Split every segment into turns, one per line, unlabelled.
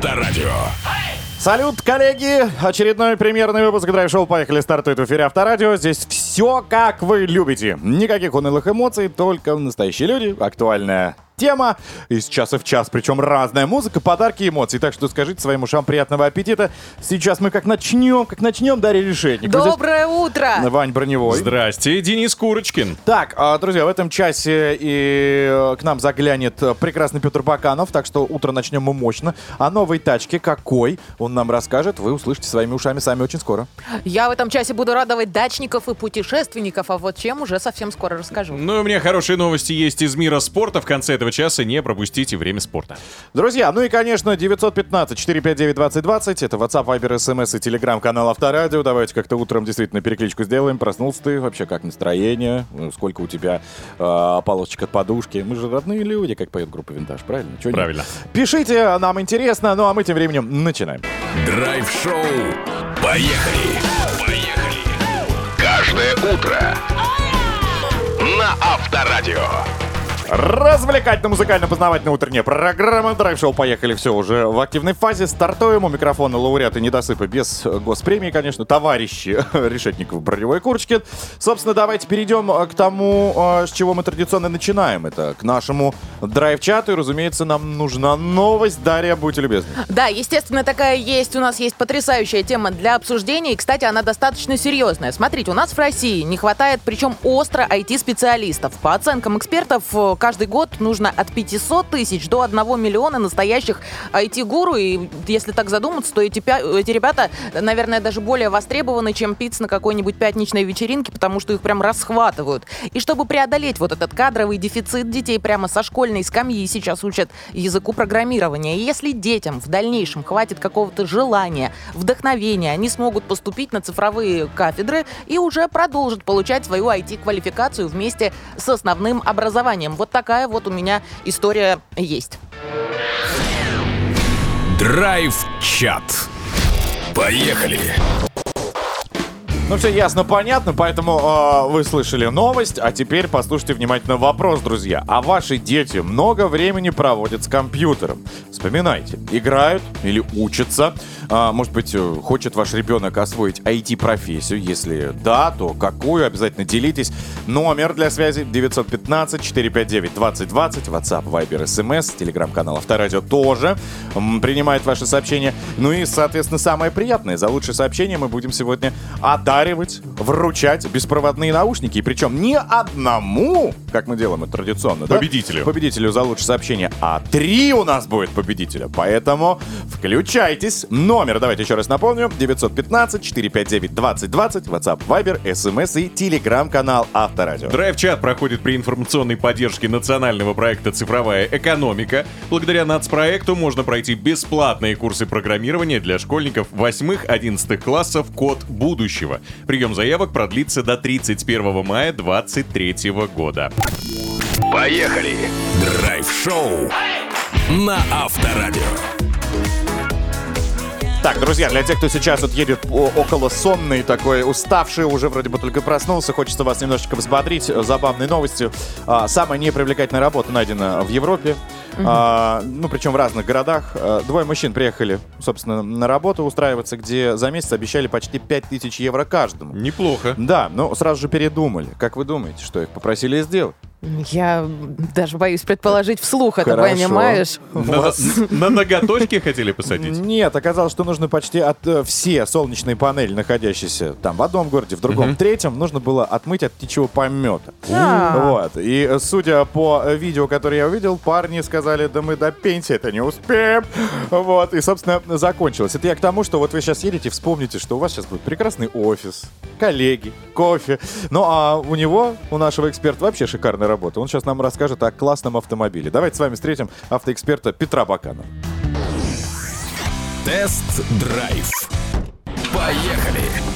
Авторадио.
Салют, коллеги! Очередной премьерный выпуск драйв-шоу «Поехали» стартует в эфире Авторадио. Здесь все, как вы любите. Никаких унылых эмоций, только настоящие люди, актуальная тема. Из часа в час, причем разная музыка, подарки, эмоции. Так что скажите своим ушам приятного аппетита. Сейчас мы как начнем, как начнем, Дарья Решетник. Вот здесь
Доброе утро!
Вань Броневой.
Здрасте, Денис Курочкин.
Так, а, друзья, в этом часе и э, к нам заглянет прекрасный Петр Баканов, так что утро начнем мы мощно. О новой тачке какой он нам расскажет, вы услышите своими ушами сами очень скоро.
Я в этом часе буду радовать дачников и путешественников, а вот чем уже совсем скоро расскажу.
Ну и у меня хорошие новости есть из мира спорта. В конце этого часа не пропустите время спорта.
Друзья, ну и, конечно, 915-459-2020. Это WhatsApp, Viber, SMS и телеграм-канал Авторадио. Давайте как-то утром действительно перекличку сделаем. Проснулся ты, вообще как настроение? Ну, Сколько у тебя э, полосочек от подушки? Мы же родные люди, как поет группа Винтаж, правильно? Нет?
Правильно.
Пишите, нам интересно. Ну а мы тем временем начинаем.
Драйв-шоу. Поехали. Поехали. Каждое утро на Авторадио.
Развлекательно-музыкально-познавательная утренняя программа Драйв-шоу «Поехали». Все уже в активной фазе. Стартуем. У микрофона лауреаты недосыпа без госпремии, конечно. Товарищи Решетников, Броневой Курочкин. Собственно, давайте перейдем э, к тому, э, с чего мы традиционно начинаем. Это к нашему драйв-чату. И, разумеется, нам нужна новость. Дарья, будьте любезны.
Да, естественно, такая есть. У нас есть потрясающая тема для обсуждения. И, кстати, она достаточно серьезная. Смотрите, у нас в России не хватает, причем остро, IT-специалистов. По оценкам экспертов, э, каждый год нужно от 500 тысяч до 1 миллиона настоящих IT-гуру. И если так задуматься, то эти, эти ребята, наверное, даже более востребованы, чем пицца на какой-нибудь пятничной вечеринке, потому что их прям расхватывают. И чтобы преодолеть вот этот кадровый дефицит, детей прямо со школьной скамьи сейчас учат языку программирования. И если детям в дальнейшем хватит какого-то желания, вдохновения, они смогут поступить на цифровые кафедры и уже продолжат получать свою IT-квалификацию вместе с основным образованием. Вот такая вот у меня история есть.
Драйв-чат. Поехали.
Ну, все ясно, понятно, поэтому э, вы слышали новость, а теперь послушайте внимательно вопрос, друзья. А ваши дети много времени проводят с компьютером? Вспоминайте, играют или учатся? А, может быть, э, хочет ваш ребенок освоить IT-профессию? Если да, то какую? Обязательно делитесь. Номер для связи 915-459-2020, WhatsApp, Viber, SMS, телеграм-канал Авторадио тоже принимает ваши сообщения. Ну и, соответственно, самое приятное. За лучшее сообщение мы будем сегодня одаривать, вручать беспроводные наушники. И причем не одному, как мы делаем это традиционно, да?
Победителю.
Победителю за лучшее сообщение, а три у нас будет победителя. Поэтому включайтесь. Номер, давайте еще раз напомню, 915-459-2020, WhatsApp, Viber, SMS и телеграм-канал Авторадио.
Драйв-чат проходит при информационной поддержке национального проекта «Цифровая экономика». Благодаря нацпроекту можно пройти бесплатные курсы программирования для школьников 8-11 классов «Код будущего». Прием заявок продлится до 31 мая 2023 года.
Поехали. Драйв-шоу на Авторадио.
Так, друзья, для тех, кто сейчас вот едет около сонный, такой уставший, уже вроде бы только проснулся, хочется вас немножечко взбодрить э, забавной новостью. А, самая непривлекательная работа найдена в Европе. А, ну, причем в разных городах. А, Двое мужчин приехали, собственно, на работу устраиваться, где за месяц обещали почти 5000 евро каждому.
Неплохо.
Да, но сразу же передумали. Как вы думаете, что их попросили сделать?
Я даже боюсь предположить вслух это,
Хорошо.
понимаешь?
На, на ноготочки хотели посадить?
Нет, оказалось, что нужно почти от э, все солнечные панели, находящиеся там в одном городе, в другом, в третьем, нужно было отмыть от птичьего помета.
А.
Вот. И э, судя по э, видео, которое я увидел, парни сказали, да мы до пенсии это не успеем. Вот. И, собственно, закончилось. Это я к тому, что вот вы сейчас едете, вспомните, что у вас сейчас будет прекрасный офис, коллеги, кофе. Ну, а у него, у нашего эксперта, вообще шикарная работа. Он сейчас нам расскажет о классном автомобиле. Давайте с вами встретим автоэксперта Петра Баканова.
Тест-драйв. Поехали.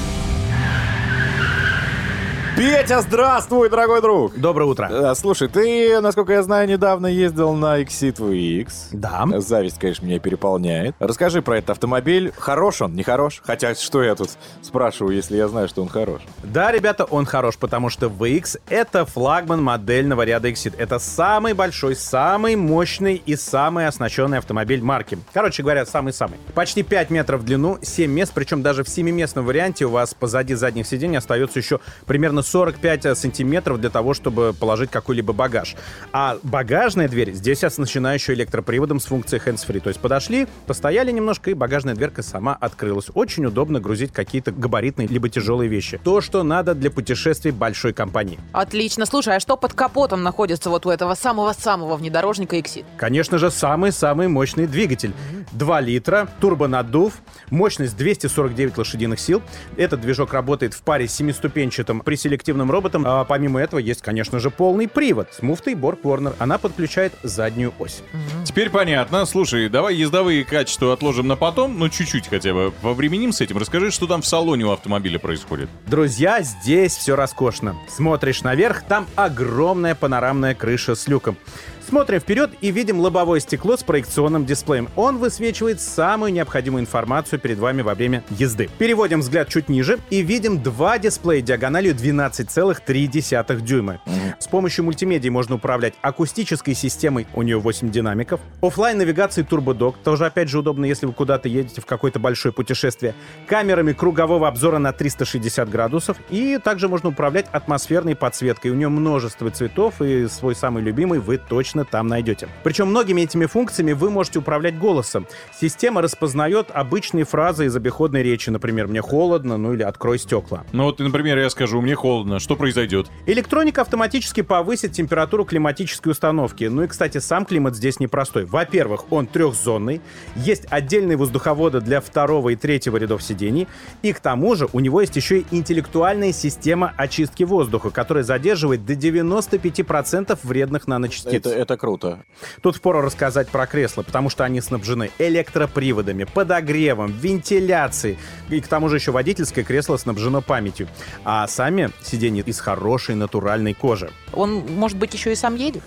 Петя, здравствуй, дорогой друг!
Доброе утро.
Э, Слушай, ты, насколько я знаю, недавно ездил на Exit VX.
Да.
Зависть, конечно, меня переполняет. Расскажи про этот автомобиль. Хорош он, не хорош? Хотя, что я тут спрашиваю, если я знаю, что он хорош?
Да, ребята, он хорош, потому что VX — это флагман модельного ряда Exit. Это самый большой, самый мощный и самый оснащенный автомобиль марки. Короче говоря, самый-самый. Почти 5 метров в длину, 7 мест, причем даже в 7-местном варианте у вас позади задних сидений остается еще примерно 45 сантиметров для того, чтобы положить какой-либо багаж. А багажная дверь здесь оснащена еще электроприводом с функцией hands-free. То есть подошли, постояли немножко, и багажная дверка сама открылась. Очень удобно грузить какие-то габаритные либо тяжелые вещи. То, что надо для путешествий большой компании.
Отлично. Слушай, а что под капотом находится вот у этого самого-самого внедорожника Exit?
Конечно же, самый-самый мощный двигатель. 2 литра, турбонаддув, мощность 249 лошадиных сил. Этот движок работает в паре с семиступенчатым преселективным роботом. А помимо этого есть, конечно же, полный привод с муфтой Borg Warner. Она подключает заднюю ось.
Теперь понятно. Слушай, давай ездовые качества отложим на потом, ну чуть-чуть хотя бы. Повременим с этим. Расскажи, что там в салоне у автомобиля происходит.
Друзья, здесь все роскошно. Смотришь наверх, там огромная панорамная крыша с люком. Смотрим вперед и видим лобовое стекло с проекционным дисплеем. Он высвечивает самую необходимую информацию перед вами во время езды. Переводим взгляд чуть ниже и видим два дисплея диагональю 12,3 дюйма. С помощью мультимедии можно управлять акустической системой, у нее 8 динамиков, оффлайн навигацией TurboDock, тоже опять же удобно, если вы куда-то едете в какое-то большое путешествие, камерами кругового обзора на 360 градусов, и также можно управлять атмосферной подсветкой. У нее множество цветов, и свой самый любимый вы точно там найдете. Причем многими этими функциями вы можете управлять голосом. Система распознает обычные фразы из обиходной речи, например, «мне холодно», ну или «открой стекла».
Ну вот, например, я скажу, мне холодно. Что произойдет?
Электроника автоматически повысит температуру климатической установки. Ну и, кстати, сам климат здесь непростой. Во-первых, он трехзонный, есть отдельные воздуховоды для второго и третьего рядов сидений, и к тому же у него есть еще и интеллектуальная система очистки воздуха, которая задерживает до 95% вредных наночастиц.
Это, это круто.
Тут впору рассказать про кресла, потому что они снабжены электроприводами, подогревом, вентиляцией. И к тому же еще водительское кресло снабжено памятью. А сами сиденья из хорошей натуральной кожи.
Он, может быть, еще и сам едет?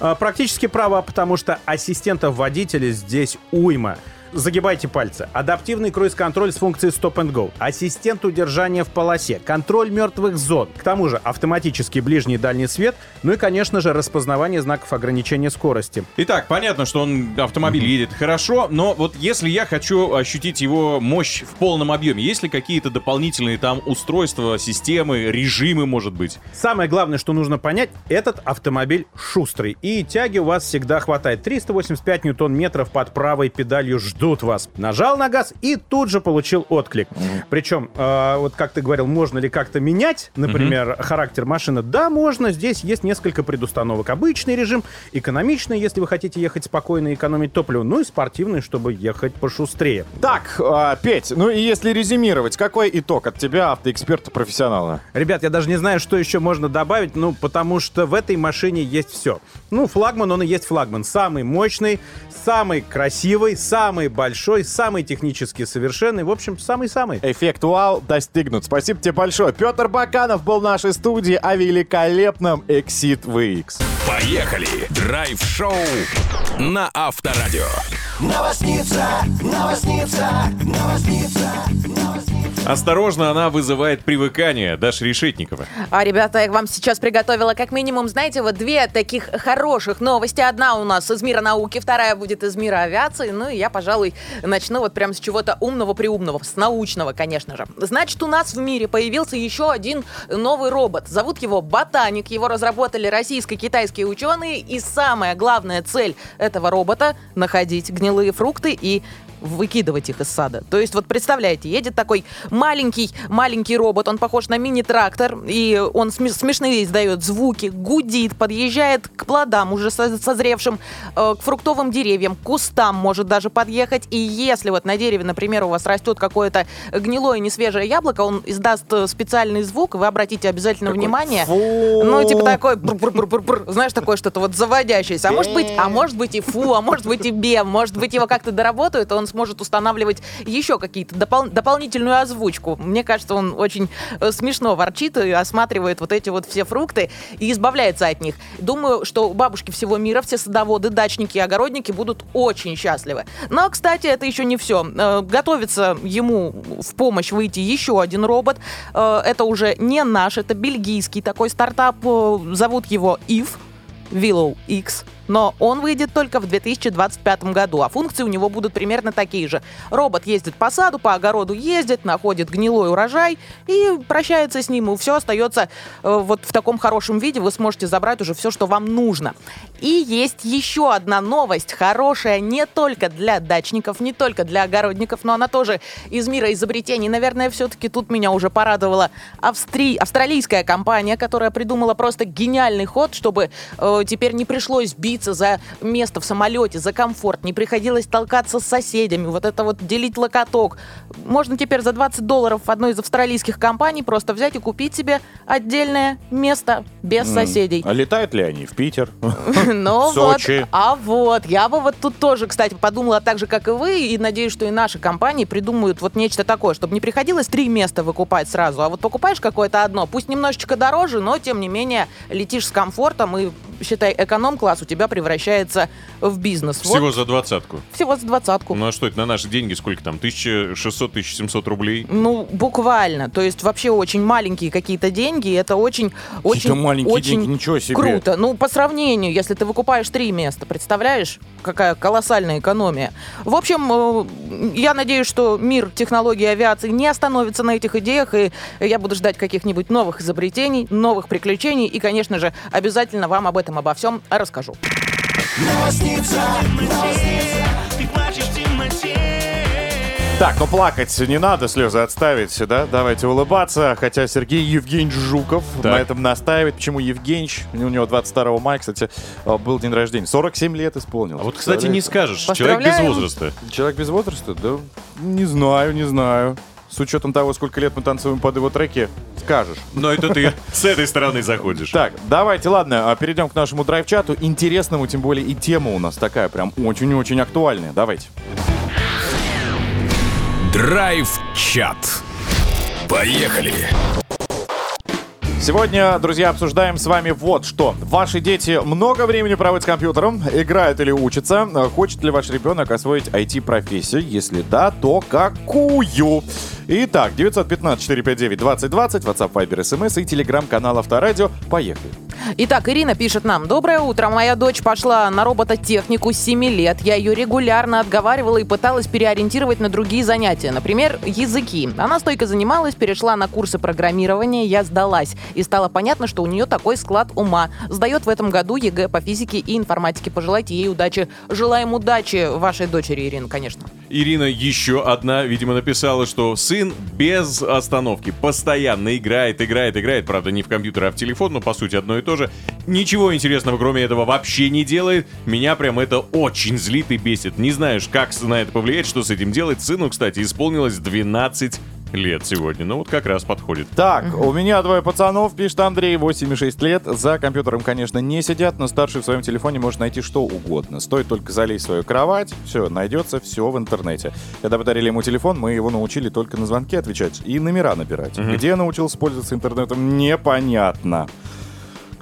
А, Практически право, потому что ассистентов водителя здесь уйма. Загибайте пальцы. Адаптивный круиз-контроль с функцией Stop and Go. Ассистент удержания в полосе. Контроль мертвых зон. К тому же автоматический ближний и дальний свет. Ну и, конечно же, распознавание знаков ограничения скорости.
Итак, понятно, что он автомобиль едет хорошо, но вот если я хочу ощутить его мощь в полном объеме, есть ли какие-то дополнительные там устройства, системы, режимы, может быть?
Самое главное, что нужно понять, этот автомобиль шустрый. И тяги у вас всегда хватает. 385 ньютон-метров под правой педалью ждут вас. Нажал на газ и тут же получил отклик. Причем, э, вот как ты говорил, можно ли как-то менять, например, характер машины? Да, можно. Здесь есть несколько предустановок. Обычный режим, экономичный, если вы хотите ехать спокойно и экономить топливо, ну и спортивный, чтобы ехать пошустрее.
Так, а, Петь, ну и если резюмировать, какой итог от тебя, автоэксперта-профессионала?
Ребят, я даже не знаю, что еще можно добавить, ну, потому что в этой машине есть все. Ну, флагман, он и есть флагман. Самый мощный, самый красивый, самый большой, самый технически совершенный, в общем, самый-самый.
Эффект вау достигнут. Спасибо тебе большое. Петр Баканов был в нашей студии о великолепном Exit VX.
Поехали! Драйв-шоу на Авторадио.
Новосница, новосница, новосница, новосница.
Осторожно, она вызывает привыкание. Даша Решетникова.
А, ребята, я вам сейчас приготовила как минимум, знаете, вот две таких хороших новости. Одна у нас из мира науки, вторая будет из мира авиации. Ну и я, пожалуй, начну вот прям с чего-то умного-приумного, с научного, конечно же. Значит, у нас в мире появился еще один новый робот. Зовут его Ботаник. Его разработали российско-китайские ученые. И самая главная цель этого робота — находить гнилые фрукты и выкидывать их из сада. То есть вот представляете, едет такой маленький, маленький робот, он похож на мини-трактор, и он сме- смешные издает звуки, гудит, подъезжает к плодам уже со- созревшим, э, к фруктовым деревьям, к кустам может даже подъехать, и если вот на дереве, например, у вас растет какое-то гнилое, несвежее яблоко, он издаст э, специальный звук, вы обратите обязательно внимание. Ну, типа такой, знаешь, такое что-то вот заводящееся. А может быть, а может быть и фу, а может быть и бем, может быть его как-то доработают, он сможет устанавливать еще какие-то допол- дополнительную озвучку. Мне кажется, он очень э, смешно ворчит и осматривает вот эти вот все фрукты и избавляется от них. Думаю, что бабушки всего мира, все садоводы, дачники и огородники будут очень счастливы. Но, кстати, это еще не все. Э, Готовится ему в помощь выйти еще один робот. Э, Это уже не наш, это бельгийский такой стартап. Зовут его Eve. Willow X, но он выйдет только в 2025 году, а функции у него будут примерно такие же. Робот ездит по саду, по огороду ездит, находит гнилой урожай и прощается с ним, и все остается э, вот в таком хорошем виде, вы сможете забрать уже все, что вам нужно. И есть еще одна новость, хорошая не только для дачников, не только для огородников, но она тоже из мира изобретений. Наверное, все-таки тут меня уже порадовала Австри... австралийская компания, которая придумала просто гениальный ход, чтобы э, теперь не пришлось биться за место в самолете, за комфорт, не приходилось толкаться с соседями, вот это вот делить локоток. Можно теперь за 20 долларов в одной из австралийских компаний просто взять и купить себе отдельное место без соседей.
А летают ли они в Питер?
Ну вот, а вот, я бы вот тут тоже, кстати, подумала так же, как и вы, и надеюсь, что и наши компании придумают вот нечто такое, чтобы не приходилось три места выкупать сразу, а вот покупаешь какое-то одно, пусть немножечко дороже, но тем не менее летишь с комфортом и, считай, эконом-класс у тебя превращается в бизнес. Вот
Всего за двадцатку.
всего за двадцатку.
Ну а что это на наши деньги? Сколько там? 1600-1700 рублей?
Ну, буквально. То есть вообще очень маленькие какие-то деньги. Это очень, очень,
маленькие
очень
деньги, ничего себе.
круто. Ну, по сравнению, если ты выкупаешь три места, представляешь, какая колоссальная экономия. В общем, э, я надеюсь, что мир технологий авиации не остановится на этих идеях, и я буду ждать каких-нибудь новых изобретений, новых приключений, и, конечно же, обязательно вам об этом обо всем расскажу.
Новосница,
Так, ну плакать не надо, слезы отставить, да? Давайте улыбаться. Хотя Сергей Евгеньевич Жуков
Так.
на этом настаивает. Почему Евгеньевич? У него 22 мая, кстати, э, был день рождения. 47 лет исполнилось.
А вот, кстати, не скажешь. Человек без возраста.
Человек без возраста? Да не знаю, не знаю. С учетом того, сколько лет мы танцуем под его треки, скажешь.
Но это ты с этой стороны заходишь.
Так, давайте, ладно, а, перейдем к нашему драйв-чату. Интересному, тем более и тема у нас такая прям очень-очень актуальная. Давайте.
Драйв-чат. Поехали.
Сегодня, друзья, обсуждаем с вами вот что. Ваши дети много времени проводят с компьютером, играют или учатся. Хочет ли ваш ребенок освоить IT-профессию? Если да, то какую? Итак, 915-459-2020, WhatsApp, Viber, SMS и телеграм-канал Авторадио. Поехали.
Итак, Ирина пишет нам. Доброе утро. Моя дочь пошла на робототехнику с 7 лет. Я ее регулярно отговаривала и пыталась переориентировать на другие занятия. Например, языки. Она стойко занималась, перешла на курсы программирования. Я сдалась. И стало понятно, что у нее такой склад ума. Сдает в этом году ЕГЭ по физике и информатике. Пожелайте ей удачи. Желаем удачи вашей дочери, Ирина, конечно.
Ирина еще одна, видимо, написала, что сын без остановки постоянно играет, играет, играет. Правда, не в компьютер, а в телефон, но по сути одно и то же. Ничего интересного, кроме этого, вообще не делает. Меня прям это очень злит и бесит. Не знаешь, как на это повлиять, что с этим делать. Сыну, кстати, исполнилось 12 лет сегодня. Ну вот как раз подходит.
Так, у меня двое пацанов, пишет Андрей, 8 и 6 лет. За компьютером, конечно, не сидят, но старший в своем телефоне может найти что угодно. Стоит только залезть в свою кровать, все, найдется все в интернете. Когда подарили ему телефон, мы его научили только на звонки отвечать и номера набирать. Где научился пользоваться интернетом, непонятно.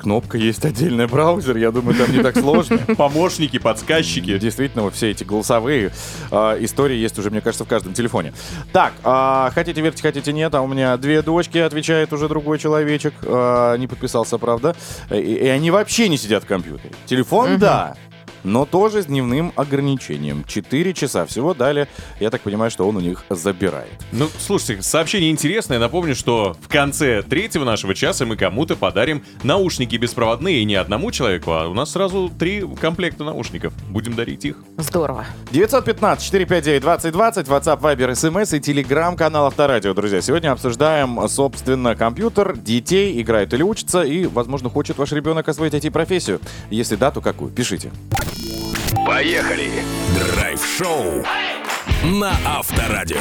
Кнопка есть отдельный браузер, я думаю, там не так сложно.
Помощники, подсказчики.
Действительно, вот все эти голосовые э, истории есть уже, мне кажется, в каждом телефоне. Так, а, хотите верьте, хотите нет, а у меня две дочки, отвечает уже другой человечек, а, не подписался, правда, и, и они вообще не сидят в компьютере. Телефон, да, но тоже с дневным ограничением. Четыре часа всего дали, я так понимаю, что он у них забирает.
Ну, слушайте, сообщение интересное. Напомню, что в конце третьего нашего часа мы кому-то подарим наушники беспроводные. И не одному человеку, а у нас сразу три комплекта наушников. Будем дарить их.
Здорово.
915-459-2020, WhatsApp, Viber, SMS и телеграм-канал Авторадио, друзья. Сегодня обсуждаем, собственно, компьютер, детей, играют или учатся, и, возможно, хочет ваш ребенок освоить IT-профессию. Если да, то какую? Пишите.
Поехали. Драйв-шоу на Авторадио.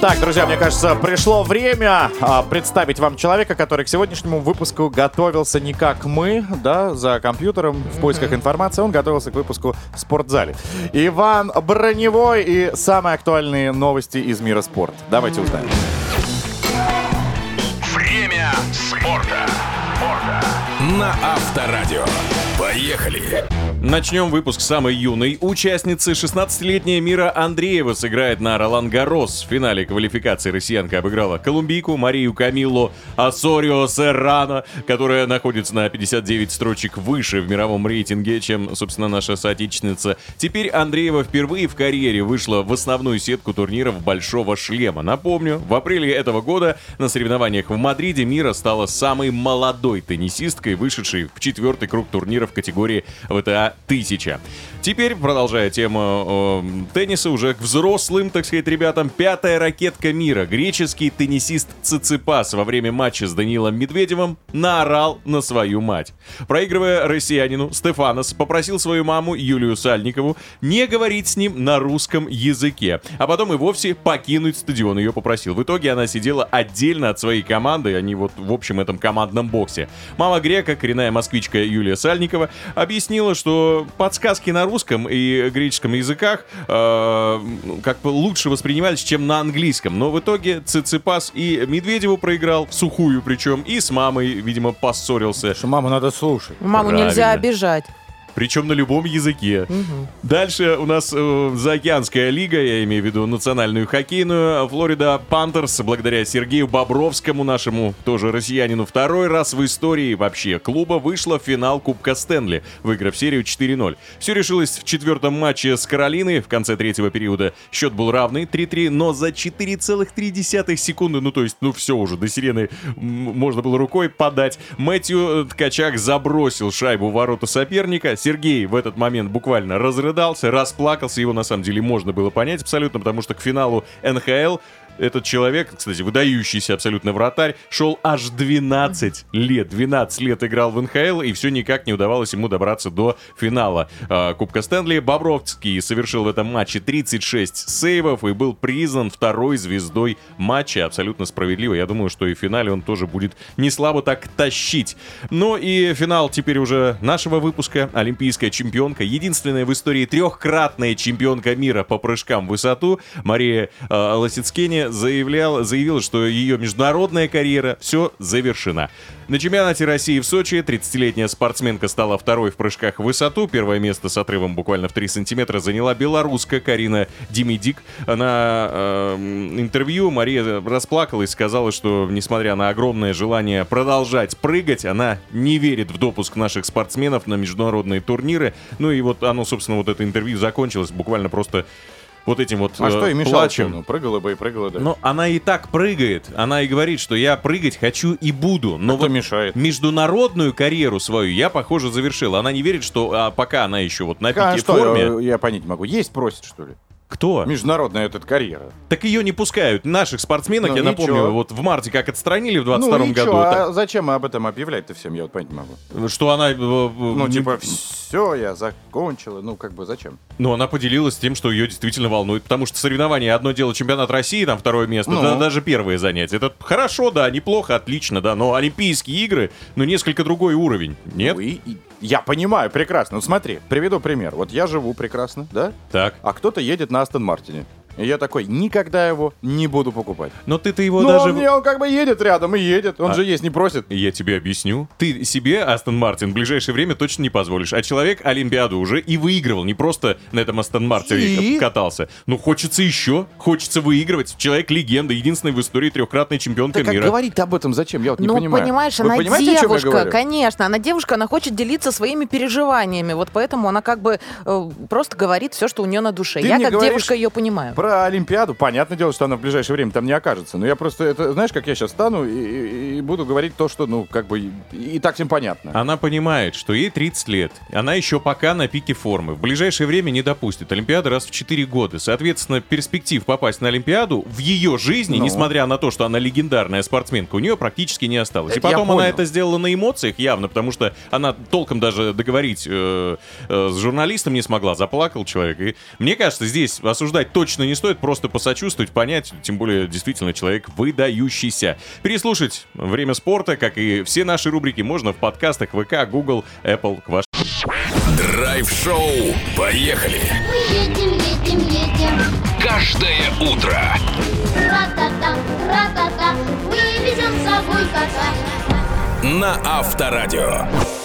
Так, друзья, мне кажется, пришло время а, представить вам человека, который к сегодняшнему выпуску готовился не как мы, да, за компьютером в поисках информации, он готовился к выпуску в спортзале. Иван Броневой и самые актуальные новости из мира спорта. Давайте узнаем.
Время спорта. На Авторадио. Поехали.
Начнем выпуск самой юной участницы. 16-летняя Мира Андреева сыграет на Ролан Гарос. В финале квалификации россиянка обыграла колумбийку Марию Камиллу Асорио Серрано, которая находится на 59 строчек выше в мировом рейтинге, чем, собственно, наша соотечественница. Теперь Андреева впервые в карьере вышла в основную сетку турниров «Большого шлема». Напомню, в апреле этого года на соревнованиях в Мадриде Мира стала самой молодой теннисисткой, вышедшей в четвертый круг турнира в категории ВТА 1000. Теперь, продолжая тему э, тенниса, уже к взрослым, так сказать, ребятам, пятая ракетка мира. Греческий теннисист Циципас во время матча с Данилом Медведевым наорал на свою мать. Проигрывая россиянину, Стефанос попросил свою маму Юлию Сальникову не говорить с ним на русском языке, а потом и вовсе покинуть стадион ее попросил. В итоге она сидела отдельно от своей команды, они вот в общем этом командном боксе. Мама грека, коренная москвичка Юлия Сальникова, объяснила, что подсказки на русском и греческом языках э, как бы лучше воспринимались, чем на английском. Но в итоге Циципас и Медведеву проиграл, в сухую причем, и с мамой, видимо, поссорился.
Что маму надо слушать.
Маму
Правильно.
нельзя обижать.
Причем на любом языке. Дальше у нас э, заокеанская лига, я имею в виду национальную хоккейную. Флорида Пантерс, благодаря Сергею Бобровскому, нашему тоже россиянину, второй раз в истории вообще клуба вышла в финал Кубка Стэнли, выиграв серию 4-0. Все решилось в четвертом матче с Каролиной. В конце третьего периода счет был равный 3-3, но за 4,3 секунды, ну то есть, ну все уже, до сирены можно было рукой подать. Мэтью э, Ткачак забросил шайбу в ворота соперника. Сергей в этот момент буквально разрыдался, расплакался. Его на самом деле можно было понять абсолютно, потому что к финалу НХЛ этот человек, кстати, выдающийся абсолютно вратарь, шел аж 12 лет. 12 лет играл в НХЛ, и все никак не удавалось ему добраться до финала э, Кубка Стэнли. Бобровский совершил в этом матче 36 сейвов и был признан второй звездой матча. Абсолютно справедливо. Я думаю, что и в финале он тоже будет не слабо так тащить. Ну и финал теперь уже нашего выпуска. Олимпийская чемпионка, единственная в истории трехкратная чемпионка мира по прыжкам в высоту, Мария э, Заявлял, заявила, что ее международная карьера все завершена. На чемпионате России в Сочи 30-летняя спортсменка стала второй в прыжках в высоту. Первое место с отрывом буквально в 3 сантиметра заняла белоруска Карина Демидик. На э, интервью Мария расплакалась сказала, что несмотря на огромное желание продолжать прыгать, она не верит в допуск наших спортсменов на международные турниры. Ну и вот оно, собственно, вот это интервью закончилось буквально просто вот этим вот
А
э,
что и
плачем.
Ну, прыгала бы и прыгала, да.
Но она и так прыгает. Она и говорит, что я прыгать хочу и буду. Но
А кто
вот
мешает?
международную карьеру свою я, похоже, завершила. Она не верит, что а, пока она еще вот на
А
пике
что,
форме.
я, я понять могу. Есть просит, что ли?
Кто?
Международная эта карьера.
Так ее не пускают. Наших спортсменок,
Ну
я
и
напомню, вот в марте как отстранили в 22
ну
году. так-
а зачем об этом объявлять-то всем? Я вот понять не могу.
Что она... э,
Ну,
ну,
типа, все, я закончила. Ну, как бы, зачем?
Ну, она поделилась тем, что ее действительно волнует. Потому что соревнования одно дело чемпионат России, там второе место,
Ну.
да, даже первое занятие. Это хорошо, да, неплохо, отлично, да. Но Олимпийские игры, ну, несколько другой уровень. Нет?
Ну, и- и я понимаю прекрасно. Ну, смотри, приведу пример. Вот я живу прекрасно, да?
Так.
А кто-то едет на Астон Мартине. И я такой, никогда его не буду покупать.
Но ты-то его
Ну,
даже...
он, мне- он как бы едет рядом и едет. Он
А.
же есть не просит.
Я тебе объясню. Ты себе, Астон Мартин, в ближайшее время точно не позволишь. А человек Олимпиаду уже и выигрывал. Не просто на этом Астон Мартине
И?
катался. Ну, хочется еще. Хочется выигрывать. Человек легенда. Единственный в истории трехкратная чемпионка
Так как
мира.
говорить об этом зачем? Я вот не
ну,
понимаю.
понимаешь,
Вы
она
понимаете,
девушка, конечно. Она девушка, она хочет делиться своими переживаниями. Вот поэтому она как бы э, просто говорит все, что у нее на душе.
Ты
Я как
говоришь
девушка ее понимаю.
Про Олимпиаду, понятное дело, что она в ближайшее время там не окажется. Но я просто, это, знаешь, как я сейчас стану и, и- и буду говорить то, что, ну, как бы, и, и так всем понятно.
Она понимает, что ей 30 лет. Она еще пока на пике формы. В ближайшее время не допустит Олимпиады раз в 4 года. Соответственно, перспектив попасть на Олимпиаду в ее жизни,
Ну.
несмотря на то, что она легендарная спортсменка, у нее практически не осталось. И
Это я
потом она это сделала на эмоциях явно, потому что она толком даже договорить э, э, с журналистом не смогла. Заплакал человек. И мне кажется, здесь осуждать точно не стоит просто посочувствовать, понять, тем более действительно человек выдающийся. Переслушать «Время спорта», как и все наши рубрики, можно в подкастах ВК, Google, Apple, к вашему
Драйв-шоу. Поехали.
Мы едем, едем, едем.
Каждое утро.
Ра-та-та, ра-та-та. Вывезем с собой кота.
На Авторадио.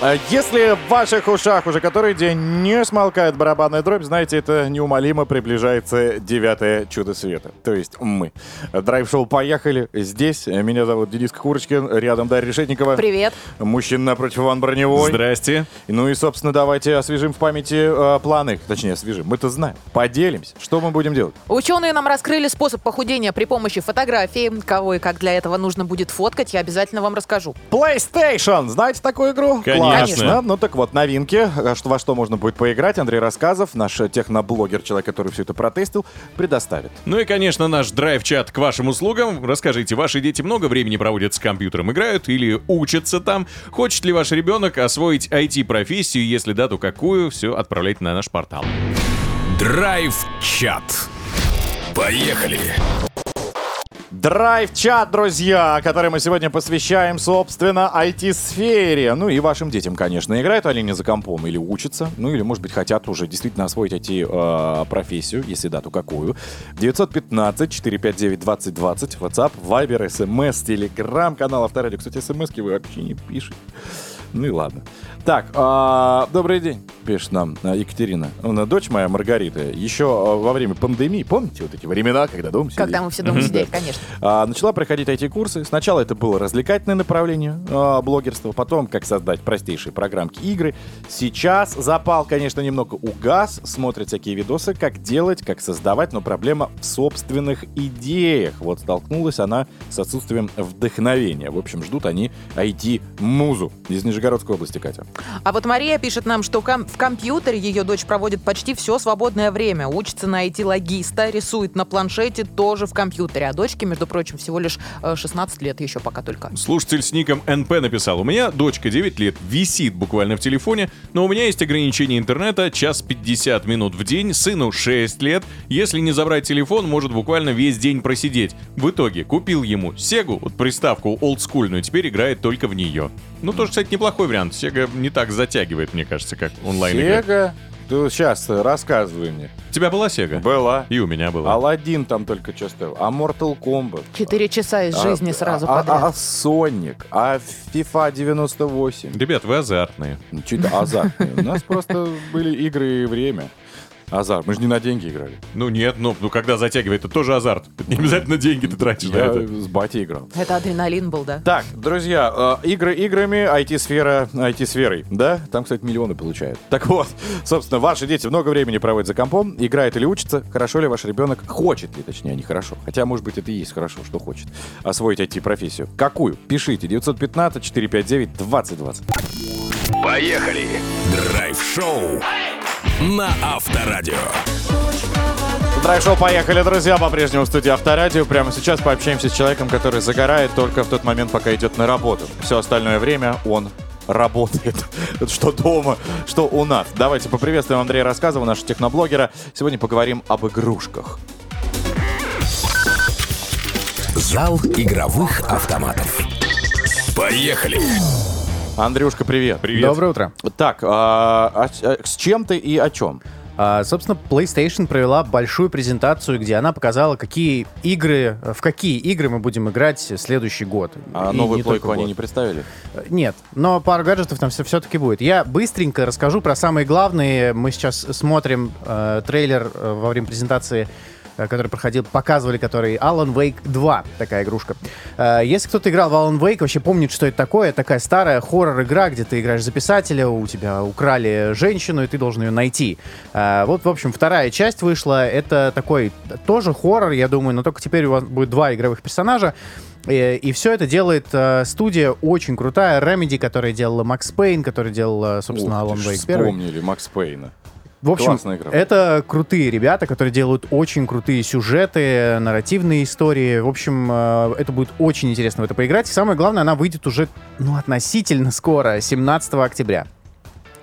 А Если в ваших ушах уже который день не смолкает барабанная дробь, знаете, это неумолимо приближается девятое чудо света. То есть мы. Драйв-шоу «Поехали». Здесь меня зовут Денис Курочкин, рядом Дарья Решетникова.
Привет.
Мужчина напротив Иван Броневой.
Здрасте.
Ну и, собственно, давайте освежим в памяти э, планы. Точнее, освежим. Мы-то знаем. Поделимся. Что мы будем делать?
Ученые нам раскрыли способ похудения при помощи фотографии. Кого и как для этого нужно будет фоткать, я обязательно вам расскажу.
PlayStation. Знаете такую игру?
Конечно.
Классно. Ну так вот, новинки. А Что, во что можно будет поиграть, Андрей Рассказов, наш э, техноблогер, человек, который все это протестил, предоставит.
Ну и, конечно, наш драйв-чат к вашим услугам. Расскажите, ваши дети много времени проводят с компьютером, играют или учатся там? Хочет ли ваш ребенок освоить IT-профессию? Если да, то какую? Все отправляйте на наш портал.
Драйв-чат. Поехали.
Драйв-чат, друзья, который мы сегодня посвящаем, собственно, IT-сфере. Ну и вашим детям, конечно. Играют они не за компом или учатся, ну или, может быть, хотят уже действительно освоить IT-профессию, если да, то какую. 915-459-2020, WhatsApp, Viber, SMS, Telegram, канал Авторадио. Кстати, смс вы вообще не пишете. Ну и ладно. Так, а, добрый день, пишет нам а, Екатерина. Дочь моя Маргарита еще а, во время пандемии, помните вот эти времена, когда дома сидели?
Когда мы все дома сидели, конечно.
А, начала проходить IT-курсы. Сначала это было развлекательное направление а, блогерства, потом как создать простейшие программки игры. Сейчас запал, конечно, немного угас, смотрят всякие видосы, как делать, как создавать, но проблема в собственных идеях. Вот столкнулась она с отсутствием вдохновения. В общем, ждут они IT-музу из Нижегородской области, Катя.
А вот Мария пишет нам, что ком- в компьютере ее дочь проводит почти все свободное время. Учится на IT-логиста, рисует на планшете тоже в компьютере. А дочке, между прочим, всего лишь э, 16 лет еще пока только.
Слушатель с ником НП написал, у меня дочка 9 лет, висит буквально в телефоне, но у меня есть ограничение интернета, час 50 минут в день, сыну 6 лет, если не забрать телефон, может буквально весь день просидеть. В итоге купил ему Сегу, вот приставку олдскульную, теперь играет только в нее. Ну, тоже, кстати, неплохой вариант. Сега не так затягивает, мне кажется, как онлайн игры.
Сега? Ты сейчас рассказывай мне.
У тебя была Сега?
Была.
И у меня была.
Алладин там только что стоял. А Mortal Kombat?
Четыре часа из жизни
А-
сразу
а,
подряд.
А, Соник, а FIFA 98.
Ребят, вы азартные.
Что-то азартные. У нас просто были игры и время. Азарт. Мы же не на деньги играли.
Ну нет, ну, ну когда затягивает, это тоже азарт. Не обязательно деньги ты тратишь на
Я
это.
с батей играл.
Это адреналин был, да?
Так, друзья, э, игры играми, IT-сфера IT-сферой, да? Там, кстати, миллионы получают. Так вот, собственно, ваши дети много времени проводят за компом, играет или учится, хорошо ли ваш ребенок, хочет ли, точнее, а не хорошо. Хотя, может быть, это и есть хорошо, что хочет освоить IT-профессию. Какую? Пишите 915-459-2020.
Поехали. Драйв-шоу. На Авторадио.
Драйв-шоу «Поехали, друзья!» По-прежнему в студии Авторадио. Прямо сейчас пообщаемся с человеком, который загорает только в тот момент, пока идет на работу. Все остальное время он работает. что дома, что у нас. Давайте поприветствуем Андрея Рассказова, нашего техноблогера. Сегодня поговорим об игрушках.
Зал игровых автоматов. Поехали.
Андрюшка, привет.
Привет.
Доброе утро.
Так, а, а с- а чем ты и о чем?
А, собственно, PlayStation провела большую презентацию, где она показала, какие игры, в какие игры мы будем играть следующий год.
А
И
новую плойку они не представили?
Нет, но пару гаджетов там все, все-таки будет. Я быстренько расскажу про самые главные. Мы сейчас смотрим э, трейлер э, во время презентации э, который проходил, показывали, который Alan Wake 2, такая игрушка. Э, Если кто-то играл в Alan Wake, вообще помнит, что это такое. Такая старая хоррор-игра, где ты играешь за писателя, у тебя украли женщину, и ты должен ее найти. Э, Вот, в общем, вторая часть вышла. Это такой тоже хоррор, я думаю, но только теперь у вас будет два игровых персонажа. И, и все это делает э, студия очень крутая, Remedy, которая делала Max Payne, которая делала, собственно, Wake 1.
Вспомнили Макс Пейна.
В общем,
Классная игра.
это крутые ребята, которые делают очень крутые сюжеты, нарративные истории. В общем, э, это будет очень интересно в это поиграть. И самое главное, она выйдет уже, ну, относительно скоро, 17 октября.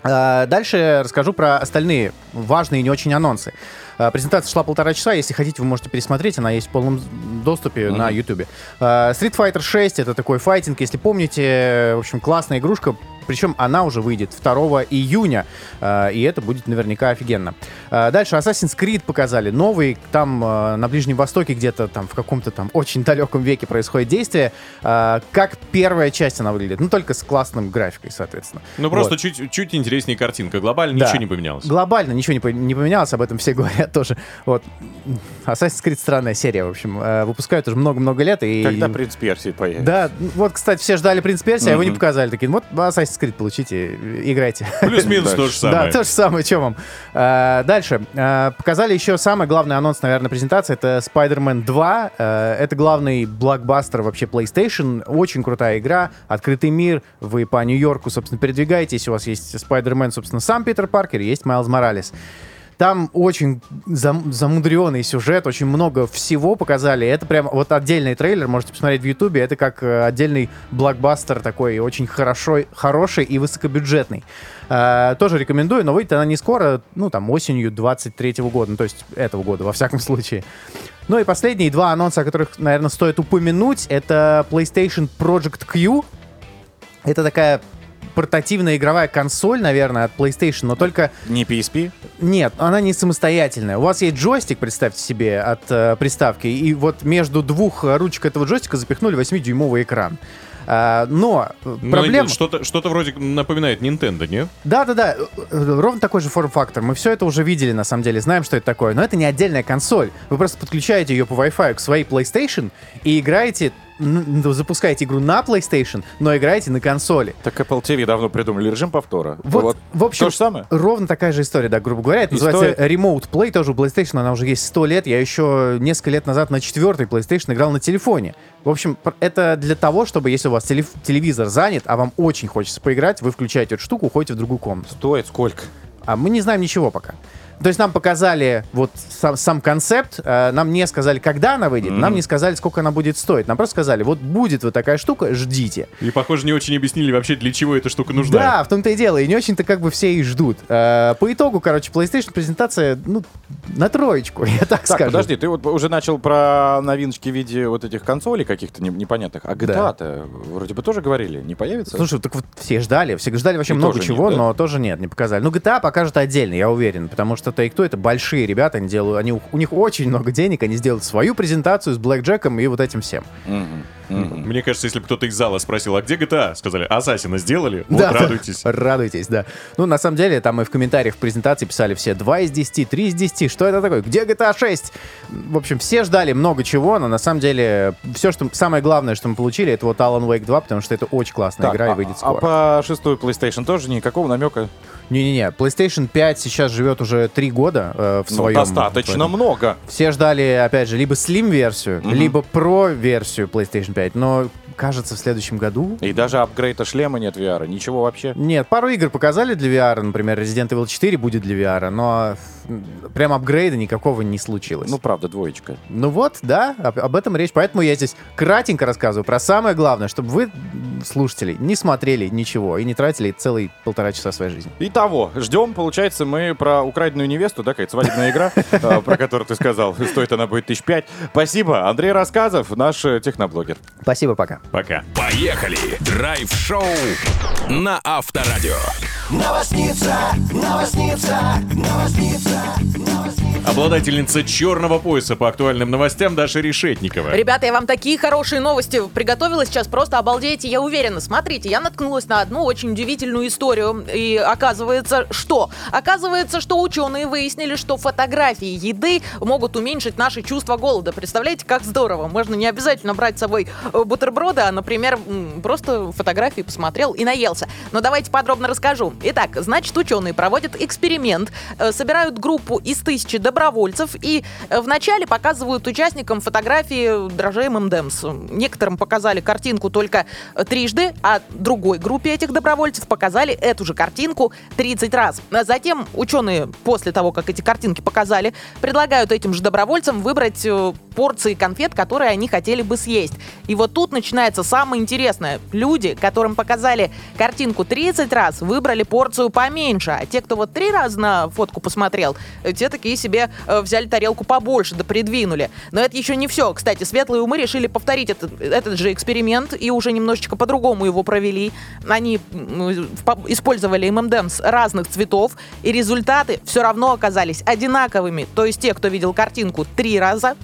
А, Дальше расскажу про остальные важные и не очень анонсы. А, Презентация шла полтора часа. Если хотите, вы можете пересмотреть. Она есть в полном доступе на YouTube. А, Street Fighter 6 это такой файтинг. Если помните, в общем, классная игрушка. Причем она уже выйдет 2 июня, а, и это будет наверняка офигенно. А, Дальше Assassin's Creed показали. Новый, там а, на Ближнем Востоке где-то там в каком-то там очень далеком веке происходит действие. Как первая часть она выглядит. Ну, только с классным графикой, соответственно.
Ну просто
Вот.
чуть, чуть интереснее картинка. Глобально
Да.
ничего не поменялось.
Глобально ничего не, по- не поменялось, об этом все говорят тоже. Вот. Assassin's Creed странная серия, в общем. Э, Выпускают уже много-много лет. И...
Когда принц Персии появится?
Да, вот, кстати, все ждали «Принц Персия», а его не показали. Такие, вот Assassin's Creed получите, играйте.
Плюс-минус то же самое.
Да, то же самое, что вам. А, дальше. А, показали еще самый главный анонс, наверное, презентации. Это Spider-Man 2. А, это главный блокбастер вообще PlayStation. Очень крутая игра. Открытый мир. Вы по Нью-Йорку, собственно, передвигаетесь. У вас есть Spider-Man, собственно, сам Питер Паркер, есть Майлз Моралес. Там очень зам- замудренный сюжет, очень много всего показали. Это прям вот отдельный трейлер, можете посмотреть в Ютубе. Это как э, отдельный блокбастер такой, очень хорошо, хороший и высокобюджетный. Э, тоже рекомендую, но выйдет она не скоро, ну там осенью 23 года, ну то есть этого года во всяком случае. Ну и последние два анонса, о которых, наверное, стоит упомянуть, это PlayStation Project Q. Это такая портативная игровая консоль, наверное, от PlayStation, но только
Не PSP?
нет, она не самостоятельная. У вас есть джойстик, представьте себе, от э, приставки, и вот между двух ручек этого джойстика запихнули 8-дюймовый экран. А, но э,
Ну,
проблема...
Что-то что вроде напоминает Nintendo, нет?
Да-да-да, э, э, ровно такой же форм-фактор. Мы все это уже видели, на самом деле, знаем, что это такое. Но это не отдельная консоль. Вы просто подключаете ее по Wi-Fi к своей PlayStation и играете, ну, запускаете игру на PlayStation, но играете на консоли.
Так Apple TV давно придумали режим повтора.
Вот, в общем,
то же самое?
ровно такая же история, да, грубо говоря. Это
И
называется
стоит?
Remote Play, тоже у PlayStation, она уже есть 100 лет. Я еще несколько лет назад на четвертой PlayStation играл на телефоне. В общем, это для того, чтобы, если у вас телев- телевизор занят, а вам очень хочется поиграть, вы включаете эту штуку, уходите в другую комнату.
Стоит сколько?
А мы не знаем ничего пока. То есть нам показали вот сам, сам концепт, э, нам не сказали, когда она выйдет, нам не сказали, сколько она будет стоить. Нам просто сказали, вот будет вот такая штука, ждите.
И, похоже, не очень объяснили вообще, для чего эта штука нужна.
Да, в том-то и дело. И не очень-то как бы все и ждут. Э, По итогу, короче, PlayStation презентация, ну, на троечку, я так,
Так,
скажу.
подожди, ты вот уже начал про новиночки в виде вот этих консолей каких-то не- непонятных. А GTA-то вроде бы тоже говорили, не появится?
Слушай, так вот все ждали, все ждали вообще
И
много чего,
нет, да?
но тоже нет, не показали. Ну, GTA покажут отдельно, я уверен, потому что Take-Two это большие ребята, они делают, они, у них очень много денег, они сделают свою презентацию с Блэк Джеком и вот этим всем.
Мгм.
Мне кажется, если бы кто-то из зала спросил, а где GTA? Сказали, Ассасина сделали? Вот,
Да,
радуйтесь.
Радуйтесь, да. Ну, на самом деле, там и в комментариях в презентации писали все 2 из 10, 3 из 10. Что это такое? Где GTA 6? В общем, все ждали много чего, но на самом деле все, что самое главное, что мы получили, это вот Alan Wake 2, потому что это очень классная
Так,
игра и
а-
выйдет
а,
скоро.
по шестую PlayStation тоже никакого намека?
Не-не-не, PlayStation 5 сейчас живет уже 3 года э, в
Ну,
своем...
достаточно
этом.
много.
Все ждали, опять же, либо Slim-версию, либо Pro-версию PlayStation 5, но кажется, в следующем году
И даже апгрейда шлема нет VR, ничего вообще.
Нет, пару игр показали для VR, например, Resident Evil 4 будет для VR, но прям апгрейда никакого не случилось.
Ну,
Ну,
правда, двоечка.
вот, да, об, об этом речь. Поэтому я здесь кратенько рассказываю про самое главное, чтобы вы, слушатели, не смотрели ничего и не тратили целые полтора часа своей жизни.
Итого, ждем, получается, мы про украденную невесту, да, какая-то свадебная игра, э, про которую ты сказал, стоит она будет тысяч пять. Спасибо, Андрей Рассказов, наш э, техноблогер.
Спасибо, пока.
Пока.
Поехали! Драйв-шоу на Авторадио.
Новосница, новосница, новосница.
Обладательница черного пояса по актуальным новостям Даша Решетникова.
Ребята, я вам такие хорошие новости приготовила сейчас, просто обалдеете, я уверена. Смотрите, я наткнулась на одну очень удивительную историю. И оказывается, что? Оказывается, что ученые выяснили, что фотографии еды могут уменьшить наше чувство голода. Представляете, как здорово. Можно не обязательно брать с собой э, бутерброды, а, например, просто фотографии посмотрел и наелся. Но давайте подробно расскажу. Итак, значит, ученые проводят эксперимент, э, собирают группу из тысячи добровольцев и э, вначале показывают участникам фотографии дрожжей ММДМС. Некоторым показали картинку только э, трижды, а другой группе этих добровольцев показали эту же картинку 30 раз. Затем ученые, после того, как эти картинки показали, предлагают этим же добровольцам выбрать э, порции конфет, которые они хотели бы съесть. И вот тут начинается самое интересное. Люди, которым показали картинку 30 раз, выбрали порцию поменьше, а те, кто вот три раза на фотку посмотрел, э, те такие себе э, взяли тарелку побольше, да придвинули. Но это еще не все. Кстати, светлые умы решили повторить этот, этот же эксперимент и уже немножечко по-другому его провели. Они использовали ММДМС разных цветов, и результаты все равно оказались одинаковыми. То есть те, кто видел картинку три раза,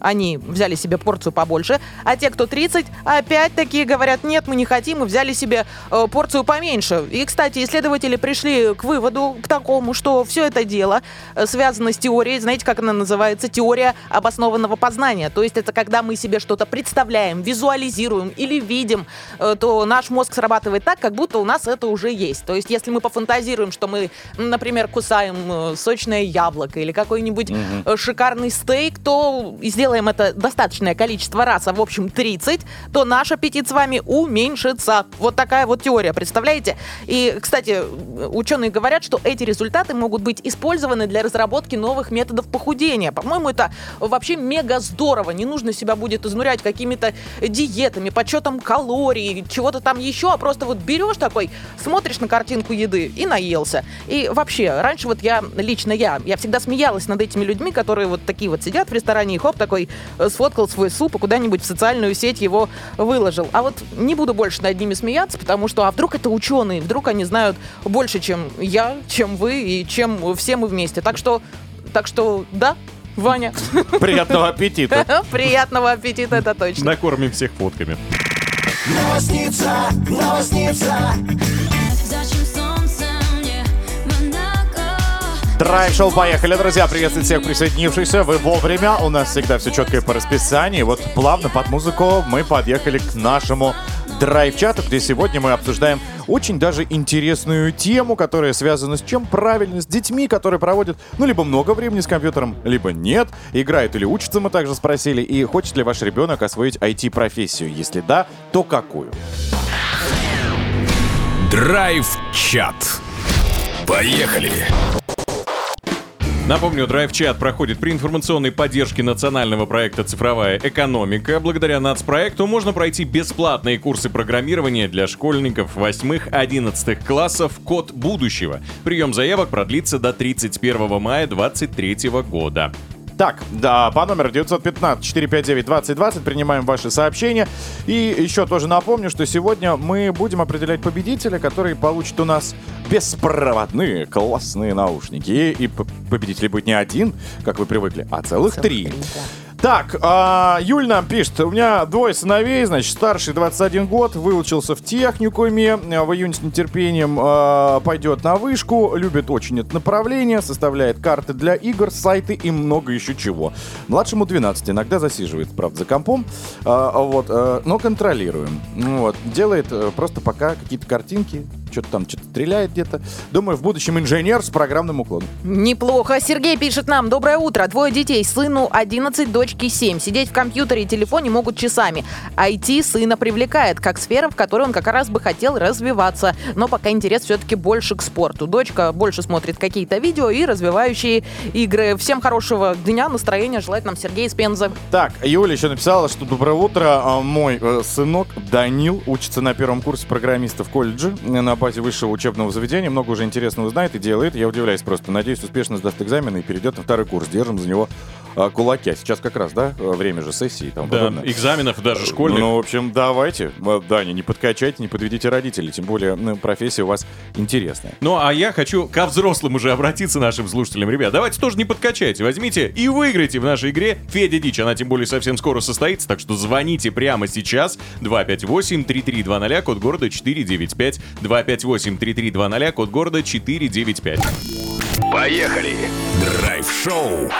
они взяли себе порцию побольше, а те, кто 30, опять-таки говорят, нет, мы не хотим, мы взяли себе э, порцию поменьше. И, кстати, исследователи пришли к выводу, к такому, что все это дело э, связано с теорией, знаете, как она называется? Теория обоснованного познания. То есть это когда мы себе что-то представляем, визуализируем или видим, э, то наш мозг срабатывает так, как будто у нас это уже есть. То есть если мы пофантазируем, что мы, например, кусаем э, сочное яблоко или какой-нибудь э, шикарный стейк, то и сделаем это достаточное количество раз, а в общем 30, то наш аппетит с вами уменьшится. Вот такая вот теория, представляете? И, кстати, ученые говорят, что эти результаты могут быть использованы для разработки новых методов похудения. По-моему, это вообще мега здорово. Не нужно себя будет изнурять какими-то диетами, подсчетом калорий, чего-то там еще, а просто вот берешь такой, смотришь на картинку еды и наелся. И вообще, раньше вот я, лично я, я всегда смеялась над этими людьми, которые вот такие вот сидят в ресторане и хоп, такой э, сфоткал свой суп и куда-нибудь в социальную сеть его выложил. А вот не буду больше над ними смеяться, потому что, а вдруг это ученые, вдруг они знают больше, чем я, чем вы и чем все мы вместе. Так что, так что, да, Ваня,
Приятного аппетита.
приятного аппетита, это точно.
Накормим всех фотками.
Новосница, новосница.
Зачем
Драйв-шоу «Поехали», друзья! Приветствую всех присоединившихся. Вы вовремя. У нас всегда все четко и по расписанию. Вот плавно под музыку мы подъехали к нашему драйв-чату, где сегодня мы обсуждаем очень даже интересную тему, которая связана с чем? Правильно, с детьми, которые проводят, ну, либо много времени с компьютером, либо нет. Играют или учатся, мы также спросили. И хочет ли ваш ребенок освоить IT-профессию? Если да, то какую?
Драйв-чат. Поехали!
Напомню, драйв-чат проходит при информационной поддержке национального проекта «Цифровая экономика». Благодаря нацпроекту можно пройти бесплатные курсы программирования для школьников 8-11 классов «Код будущего». Прием заявок продлится до 31 мая 2023 года.
Так, да, по номеру 915-459-2020 принимаем ваши сообщения. И еще тоже напомню, что сегодня мы будем определять победителя, который получит у нас беспроводные классные наушники. И, и победитель будет не один, как вы привыкли, а целых три. Так, а, Юль нам пишет, у меня двое сыновей, значит, старший 21 год, выучился в техникуме, а, в июне с нетерпением а, пойдет на вышку, любит очень это направление, составляет карты для игр, сайты и много еще чего. Младшему 12, иногда засиживает, правда, за компом, а, вот, а, но контролируем. Вот, делает э, просто пока какие-то картинки, что-то там, что-то стреляет где-то. Думаю, в будущем инженер с программным уклоном.
Неплохо. Сергей пишет нам. Доброе утро. Двое детей. Сыну 11, дочке 7. Сидеть в компьютере и телефоне могут часами. IT сына привлекает, как сфера, в которой он как раз бы хотел развиваться. Но пока интерес все-таки больше к спорту. Дочка больше смотрит какие-то видео и развивающие игры. Всем хорошего дня, настроения желает нам Сергей из Пензы.
Так, Юля еще написала, что доброе утро. А, Мой э, сынок Данил учится на первом курсе программиста в колледже э, на базе высшего учебного заведения. Много уже интересного знает и делает. Я удивляюсь просто. Надеюсь, успешно сдаст экзамены и перейдет на второй курс. Держим за него а, кулаки. А сейчас как раз, да, э, время же сессии и тому
Да,
подобное.
экзаменов даже школьных.
Ну, в общем, давайте. Э, Даня, не подкачайте, не подведите родителей. Тем более, ну, профессия у вас интересная.
Ну, а я хочу ко взрослым уже обратиться нашим слушателям. Ребят, давайте тоже не подкачайте. Возьмите и выиграйте в нашей игре Федя Дичь. Она тем более совсем скоро состоится, так что звоните прямо сейчас. 258-3320, код города 495. 258-3320, код города 495.
Поехали! Драйв-шоу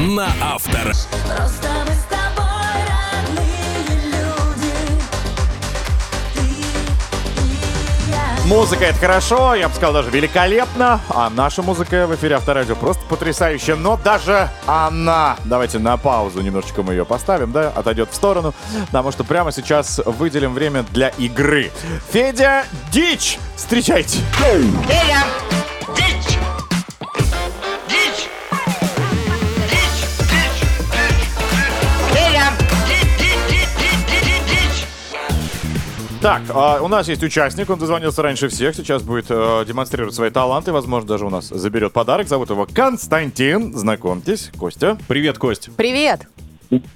на Автор.
Просто мы с тобой
Музыка это хорошо, я бы сказал даже великолепно, а наша музыка в эфире Авторадио просто потрясающая, но даже она, давайте на паузу немножечко мы ее поставим, да, отойдет в сторону, потому что прямо сейчас выделим время для игры. Федя Дичь, встречайте! Так, а, у нас есть участник, он дозвонился раньше всех, сейчас будет э, демонстрировать свои таланты, возможно, даже у нас заберет подарок. Зовут его Константин, знакомьтесь, Костя.
Привет, Кость.
Привет!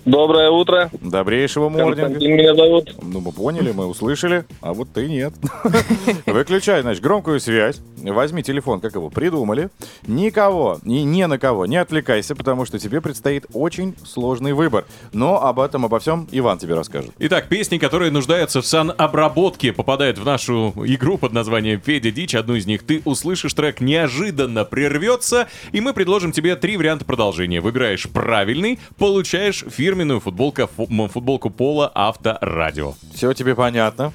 Доброе утро.
Добрейшего морнинга.
Меня зовут.
Ну, мы поняли, мы услышали, а вот ты нет. Выключай, значит, громкую связь. Возьми телефон, как его придумали. Никого, ни, ни на кого не отвлекайся, потому что тебе предстоит очень сложный выбор. Но об этом, обо всем Иван тебе расскажет.
Итак, песни, которые нуждаются в санобработке, попадают в нашу игру под названием «Федя Дичь». Одну из них ты услышишь, трек неожиданно прервется, и мы предложим тебе три варианта продолжения. Выбираешь правильный, получаешь фирменную футболку, футболку Пола Авторадио.
Все тебе понятно?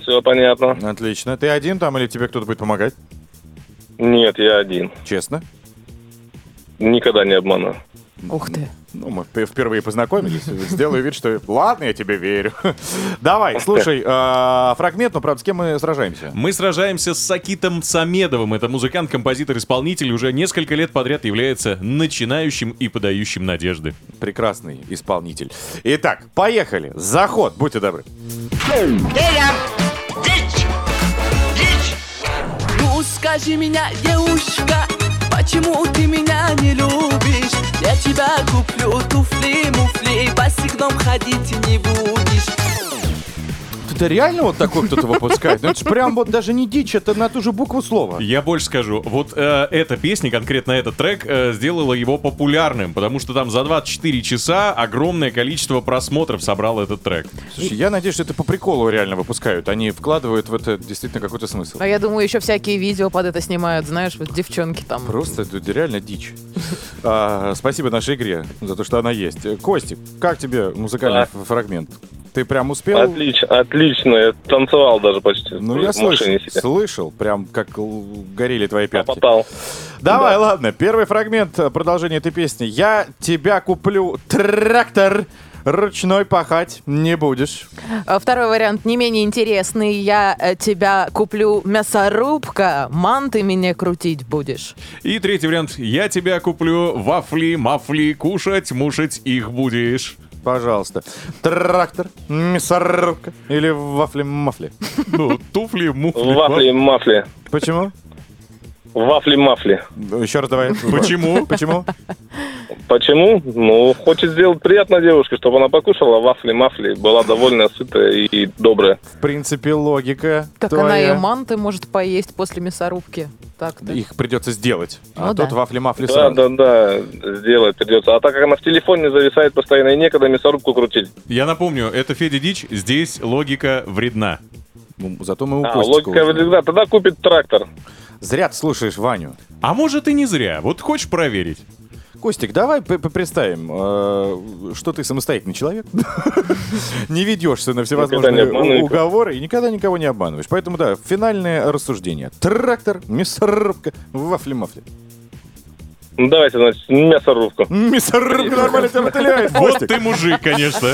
Все понятно.
Отлично. Ты один там или тебе кто-то будет помогать?
Нет, я один.
Честно?
Никогда не обману.
Ух ты.
Ну, мы вп- впервые познакомились. Сделаю вид, что ладно, я тебе верю. Давай, слушай, э, фрагмент, но правда, с кем мы сражаемся?
Мы сражаемся с Сакитом Самедовым. Это музыкант, композитор, исполнитель. Уже несколько лет подряд является начинающим и подающим надежды.
Прекрасный исполнитель. Итак, поехали. Заход, будьте добры.
Ну скажи меня, девушка, почему ты меня не любишь? Я тебя куплю туфли, муфли, босиком ходить не будешь.
Это реально вот такой кто-то выпускает? Ну, это же прям вот даже не дичь, это на ту же букву слова.
Я больше скажу, вот э, эта песня, конкретно этот трек, э, сделала его популярным, потому что там за 24 часа огромное количество просмотров собрал этот трек.
Слушай, я надеюсь, что это по приколу реально выпускают. Они вкладывают в это действительно какой-то смысл.
А я думаю, еще всякие видео под это снимают, знаешь, вот девчонки там.
Просто это реально дичь. А, спасибо нашей игре за то, что она есть. Костик, как тебе музыкальный фрагмент? Ты прям успел?
Отлично, отлично. Я танцевал даже почти.
Ну, я слышал, слышал, прям как горели твои пятки.
Попал.
Давай, ладно, первый фрагмент э, продолжения этой песни. Я тебя куплю трактор, ручной пахать не будешь.
А Второй вариант не менее интересный. Я э, тебя куплю мясорубка, манты мне крутить будешь.
И третий вариант. Я тебя куплю вафли, мафли, кушать, мушать их будешь.
Пожалуйста. Трактор, мясорубка или вафли-мафли.
Ну, туфли, муфли.
Вафли, мафли.
Почему?
Вафли, мафли.
Ну, Еще раз давай.
Почему?
Почему?
Почему? Ну, хочет сделать приятно девушке, чтобы она покушала вафли, мафли, была довольно сытая и добрая.
В принципе, логика
Так она
твоя.
и манты может поесть после мясорубки. Так-то.
Их придется сделать. а
Ну
тут
да.
вафли-мафли
Да,
сразу.
да, да, сделать придется. А так как она в телефоне зависает постоянно, и некогда мясорубку крутить.
Я напомню, это Федя Дичь, здесь логика вредна.
Ну, зато мы у
А, логика вредна. Тогда купит трактор.
Зря ты слушаешь Ваню.
А может и не зря. Вот хочешь проверить?
Костик, давай представим, э, что ты самостоятельный человек. Не ведешься на всевозможные уговоры и никогда никого не обманываешь. Поэтому, да, финальное рассуждение. Трактор, мясорубка, вафли-мафли.
Ну, давайте, значит, мясорубку.
Мясорубка нормально тебя мотыляет,
Вот ты мужик, конечно.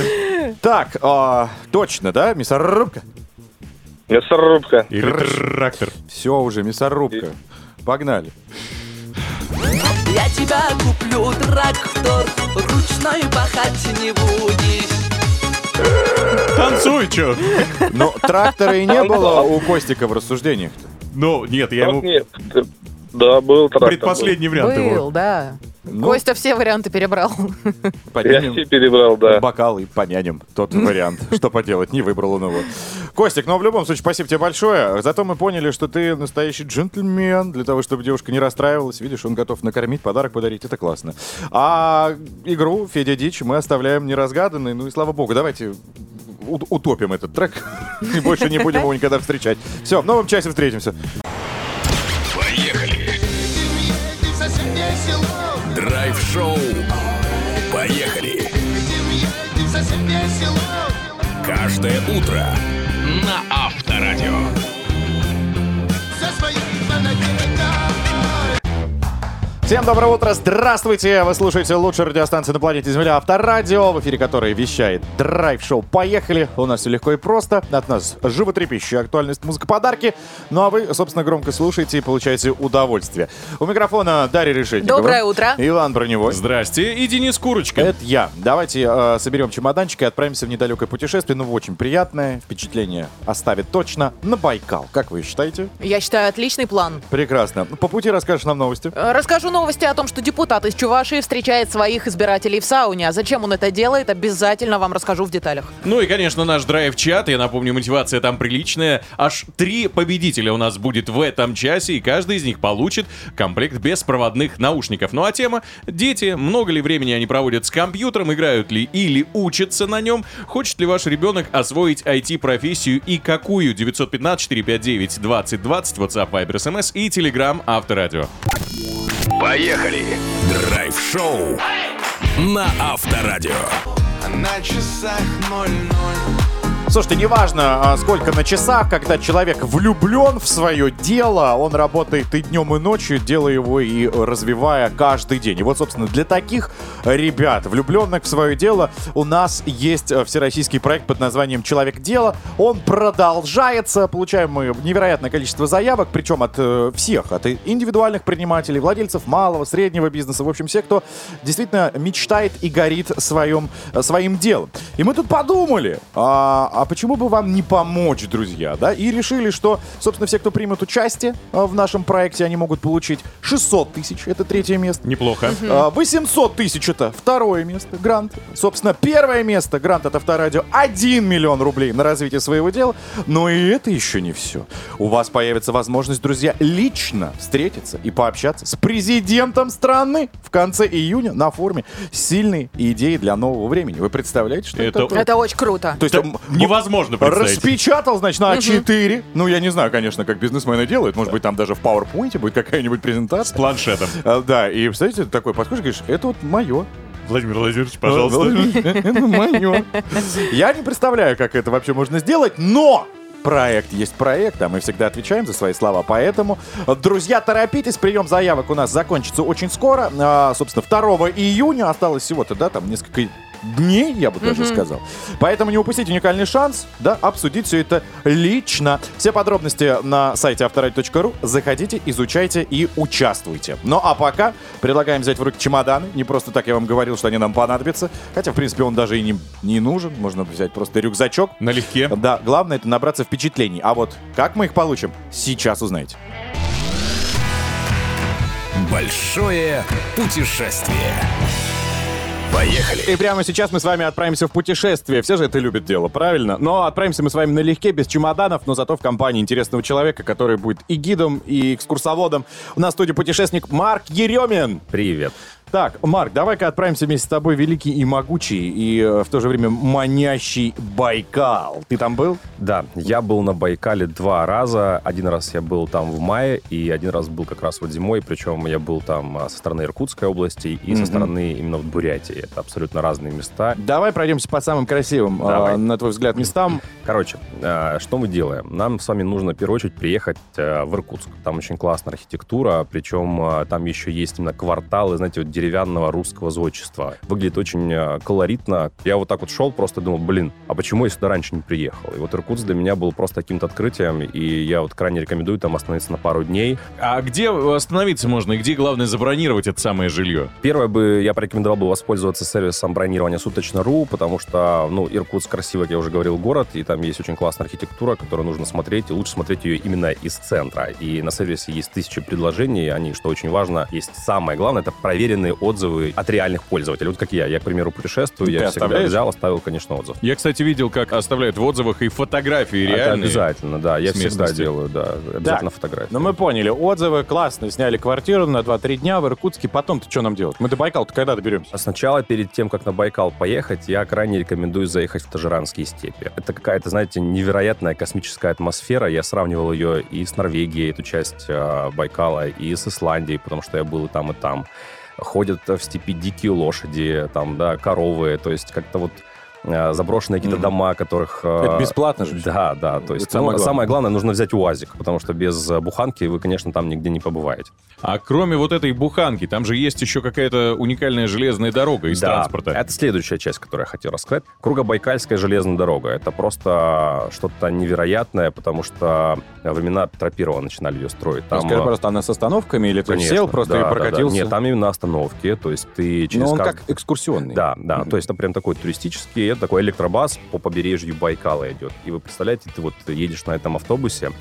Так, а, точно, да, мясорубка?
Мясорубка.
Или трактор.
Все уже, мясорубка. Погнали.
Я тебя куплю трактор, ручной пахать не будешь.
Танцуй, чё?
Но трактора и не было у Костика в рассуждениях.
Ну, нет, я ему...
Нет, Да, был трактор.
Предпоследний вариант
Был,
его.
да.
Ну,
Костя все варианты перебрал.
был. Я
поднимем
все перебрал, да.
бокал и понянем тот вариант. Что поделать, не выбрал он его. Костик, ну в любом случае, спасибо тебе большое. Зато мы поняли, что ты настоящий джентльмен. Для того, чтобы девушка не расстраивалась. Видишь, он готов накормить, подарок подарить. Это классно. А игру Федя Дичь мы оставляем неразгаданной. Ну и слава богу, давайте утопим этот трек. И больше не будем его никогда встречать. Все, в новом часе встретимся.
Поехали. Драйв-шоу. Поехали. Каждое утро на Авторадио.
Всем доброе утро, здравствуйте! Вы слушаете лучшую радиостанцию на планете Земля Авторадио, в эфире которой вещает драйв-шоу «Поехали». У нас все легко и просто, от нас животрепещущая актуальность, музыка, подарки. Ну а вы, собственно, громко слушаете и получаете удовольствие. У микрофона Дарья Решетникова.
Доброе утро.
Иван Броневой.
Здрасте, и Денис Курочка.
Это я. Давайте э, соберем чемоданчик и отправимся в недалекое путешествие. Ну, очень приятное впечатление оставит точно на Байкал. Как вы считаете?
Я считаю, отличный план.
Прекрасно. По пути расскажешь нам новости.
Э, Расскажу новости о том, что депутат из Чувашии встречает своих избирателей в сауне. А зачем он это делает, обязательно вам расскажу в деталях.
Ну и, конечно, наш драйв-чат. Я напомню, мотивация там приличная. Аж три победителя у нас будет в этом часе, и каждый из них получит комплект беспроводных наушников. Ну а тема — дети. Много ли времени они проводят с компьютером, играют ли или учатся на нем? Хочет ли ваш ребенок освоить IT-профессию и какую? 915-459-2020, WhatsApp, Viber, SMS и Telegram Авторадио.
Поехали! Драйв-шоу на Авторадио.
На часах ноль-ноль
Слушайте, неважно, а, сколько на часах, когда человек влюблен в свое дело, он работает и днем, и ночью, делая его и развивая каждый день. И вот, собственно, для таких ребят, влюбленных в свое дело, у нас есть э, всероссийский проект под названием «Человек дела». Он продолжается, получаем мы невероятное количество заявок, причем от э, всех, от индивидуальных предпринимателей, владельцев малого, среднего бизнеса, в общем, все, кто действительно мечтает и горит своим, э, своим делом. И мы тут подумали, а, а почему бы вам не помочь, друзья, да? И решили, что, собственно, все, кто примет участие а, в нашем проекте, они могут получить 600 тысяч, это третье место.
Неплохо.
А, 800 тысяч это второе место, грант. Собственно, первое место, грант от Авторадио, 1 миллион рублей на развитие своего дела. Но и это еще не все. У вас появится возможность, друзья, лично встретиться и пообщаться с президентом страны в конце июня на форуме «Сильные идеи для нового времени». Вы представляете, что это,
Это?
Это очень круто.
То есть
Это невозможно представить.
Распечатал, значит, на А4. Ну, я не знаю, конечно, как бизнесмены делают. Может быть, там даже в PowerPoint будет какая-нибудь презентация.
Планшетом.
А, Да, и, представляете, ты такой подходишь и говоришь, это вот мое.
Владимир Владимирович, пожалуйста.
Это мое. Я не представляю, как это вообще можно сделать, но проект есть проект, а мы всегда отвечаем за свои слова. Поэтому, друзья, торопитесь, прием заявок у нас закончится очень скоро. А, собственно, 2 июня осталось всего-то, да, там несколько дней, я бы даже сказал. Поэтому не упустите уникальный шанс, да, обсудить все это лично. Все подробности на сайте авторадио.ру. Заходите, изучайте и участвуйте. Ну а пока предлагаем взять в руки чемоданы. Не просто так я вам говорил, что они нам понадобятся. Хотя, в принципе, он даже и не, не нужен. Можно взять просто рюкзачок.
Налегке.
Да, главное это набраться впечатлений. А вот как мы их получим, сейчас узнаете.
Большое путешествие. Поехали!
И прямо сейчас мы с вами отправимся в путешествие. Все же это любят дело, правильно? Но отправимся мы с вами налегке, без чемоданов, но зато в компании интересного человека, который будет и гидом, и экскурсоводом. У нас в студии путешественник Марк Еремин.
Привет.
Так, Марк, давай-ка отправимся вместе с тобой в великий и могучий, и э, в то же время манящий Байкал. Ты там был?
Да, я был на Байкале два раза. Один раз я был там в мае, и один раз был как раз вот зимой. Причем я был там а, со стороны Иркутской области и со стороны именно вот Бурятии. Это абсолютно разные места.
Давай пройдемся по самым красивым, э,
Давай.
на твой взгляд, местам.
Короче, э, что мы делаем? Нам с вами нужно в первую очередь приехать э, в Иркутск. Там очень классная архитектура, причем э, там еще есть именно кварталы, знаете, вот деревянного русского зодчества. Выглядит очень э, колоритно. Я вот так вот шел, просто думал, блин, а почему я сюда раньше не приехал? И вот Иркутск для меня был просто каким-то открытием, и я вот крайне рекомендую там остановиться на пару дней.
А где остановиться можно и где, главное, забронировать это самое жилье?
Первое бы я порекомендовал бы воспользоваться сервисом бронирования суточно.ру, потому что, ну, Иркутск красивый, как я уже говорил, город, и там есть очень классная архитектура, которую нужно смотреть, и лучше смотреть ее именно из центра. И на сервисе есть тысячи предложений, они, что очень важно, есть самое главное, это проверенные отзывы от реальных пользователей. Вот как я. Я, к примеру, путешествую,
Ты
я всегда взял, оставил, конечно, отзыв.
Я, кстати, видел, как оставляют в отзывах и фотографии
Это
реальные.
обязательно, да. Я всегда делаю, да. Обязательно фотографии.
Ну, мы поняли, отзывы классные, сняли квартиру на 2-3 дня в Иркутске. Потом-то что нам делать? Мы до Байкала-то когда доберемся?
А Сначала, перед тем, как на Байкал поехать, я крайне рекомендую заехать в Тажиранские степи. Это какая-то, знаете, невероятная космическая атмосфера. Я сравнивал ее и с Норвегией, эту часть э, Байкала, и с Исландией, потому что я был и там, и там. Ходят в степи дикие лошади, там, да, коровы. То есть как-то вот заброшенные какие-то дома, которых... э,
Это бесплатно же.
Да, да. То есть
самое
ну,
главное.
самое главное, нужно взять УАЗик, потому что без э, буханки вы, конечно, там нигде не побываете.
А кроме вот этой буханки, там же есть еще какая-то уникальная железная дорога из
Да,
транспорта.
Это следующая часть, которую я хотел рассказать. Кругобайкальская железная дорога. Это просто что-то невероятное, потому что времена Первого начинали ее строить. Там,
Скажи,
э,
пожалуйста, она с остановками или ты
Конечно,
сел просто
да,
и
да, да.
прокатился?
Нет, там именно остановки, то есть ты через
Но он
кажд-
как экскурсионный.
Да, да, то есть это прям такой туристический, это такой электробас по побережью Байкала идет. И вы представляете, ты вот едешь на этом автобусе,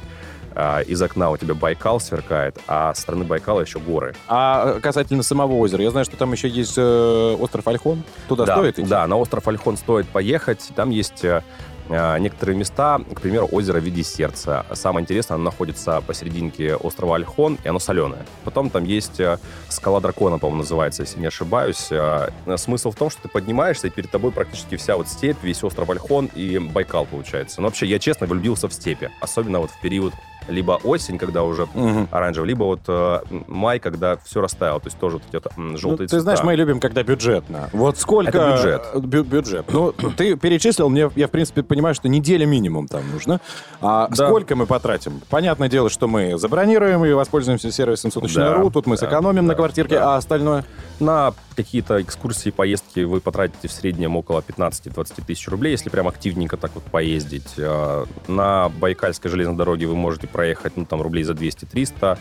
а, из окна у тебя Байкал сверкает, а с стороны Байкала еще горы.
А касательно самого озера, я знаю, что там еще есть э, остров Альхон. Туда
да,
стоит идти?
Да, на остров Альхон стоит поехать. Там есть э, некоторые места, к примеру, озеро в виде сердца. Самое интересное, оно находится посерединке острова Альхон, и оно соленое. Потом там есть э, скала дракона, по-моему, называется, если не ошибаюсь. Э, Смысл в том, что ты поднимаешься, и перед тобой практически вся вот степь, весь остров Альхон и Байкал получается. Но вообще, я честно влюбился в степи. Особенно вот в период либо осень, когда уже
Мгм.
оранжевый, либо вот э, май, когда все растаяло. То есть тоже вот эти вот м,
Ну,
желтые
ты знаешь,
цвета.
мы любим, когда бюджетно. Вот сколько...
Это бюджет.
бю- бюджет. Ну, ты перечислил, мне, я, в принципе, понимаю, что неделя минимум там нужно. А
Да.
сколько мы потратим? Понятное дело, что мы забронируем и воспользуемся сервисом суточный.ру,
Да,
тут мы
да,
сэкономим на
да,
квартирке,
да.
а остальное?
На какие-то экскурсии, поездки вы потратите в среднем около 15-20 тысяч рублей, если прям активненько так вот поездить. Э, На Байкальской железной дороге вы можете проехать, ну, там, рублей за 200-300.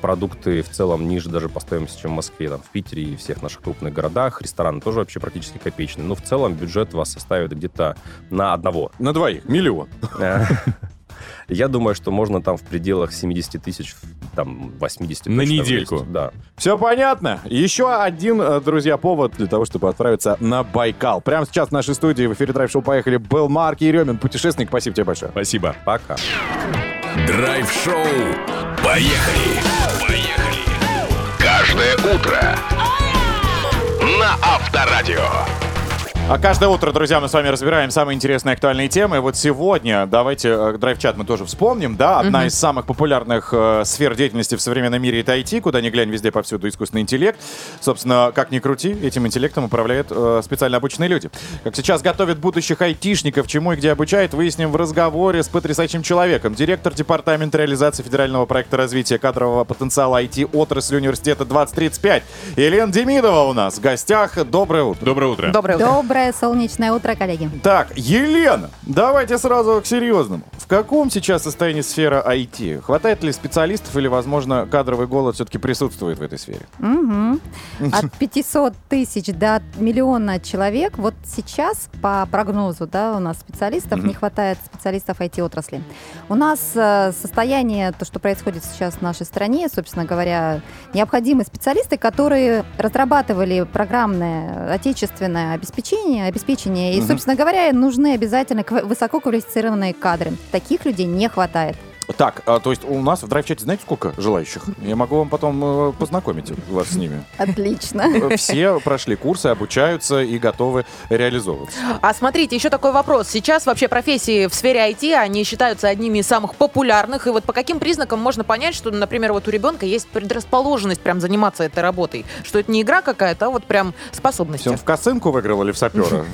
Продукты в целом ниже даже по стоимости, чем в Москве, там, в Питере и всех наших крупных городах. Рестораны тоже вообще практически копеечные. Но в целом бюджет вас составит где-то на одного.
На двоих. Миллион.
Э, Я думаю, что можно там в пределах 70 тысяч, там, 80
На
точно
недельку.
влезть. Да.
Все понятно. Еще один, э, друзья, повод для того, чтобы отправиться на Байкал. Прямо сейчас в нашей студии в эфире Драйв Шоу поехали был Марк Еремин, путешественник. Спасибо тебе большое.
Спасибо.
Пока.
Драйв-шоу. Поехали! Поехали! Каждое утро на Авторадио.
А каждое утро, друзья, мы с вами разбираем самые интересные актуальные темы. И вот сегодня, давайте э, драйв-чат мы тоже вспомним, да, одна из самых популярных э, сфер деятельности в современном мире это IT, куда ни глянь, везде повсюду искусственный интеллект. Собственно, как ни крути, этим интеллектом управляют э, специально обученные люди. Как сейчас готовят будущих айтишников, чему и где обучают, выясним в разговоре с потрясающим человеком. Директор департамента реализации федерального проекта развития кадрового потенциала IT-отрасли университета 2035. Елена Демидова у нас в гостях. Доброе утро.
Доброе утро.
Доброе утро.
Доброе солнечное утро, коллеги.
Так, Елена, давайте сразу к серьезному. В каком сейчас состоянии сфера IT? Хватает ли специалистов или, возможно, кадровый голод все-таки присутствует в этой сфере?
Мгм. От 500 тысяч до миллиона человек. Вот сейчас, по прогнозу да, у нас специалистов, не хватает специалистов IT-отрасли. У нас э, состояние, то, что происходит сейчас в нашей стране, собственно говоря, необходимы специалисты, которые разрабатывали программное отечественное обеспечение, обеспечение. И, собственно говоря, нужны обязательно ква- высококвалифицированные кадры. Таких людей не хватает.
Так, а, то есть у нас в драйв-чате знаете сколько желающих? Я могу вам потом э, познакомить вас с ними.
Отлично.
Э, Все прошли курсы, обучаются и готовы реализовываться.
А смотрите, еще такой вопрос. Сейчас вообще профессии в сфере IT, они считаются одними из самых популярных. И вот по каким признакам можно понять, что, например, вот у ребенка есть предрасположенность прям заниматься этой работой? Что это не игра какая-то, а вот прям способность.
Все, в косынку выиграл или в сапера?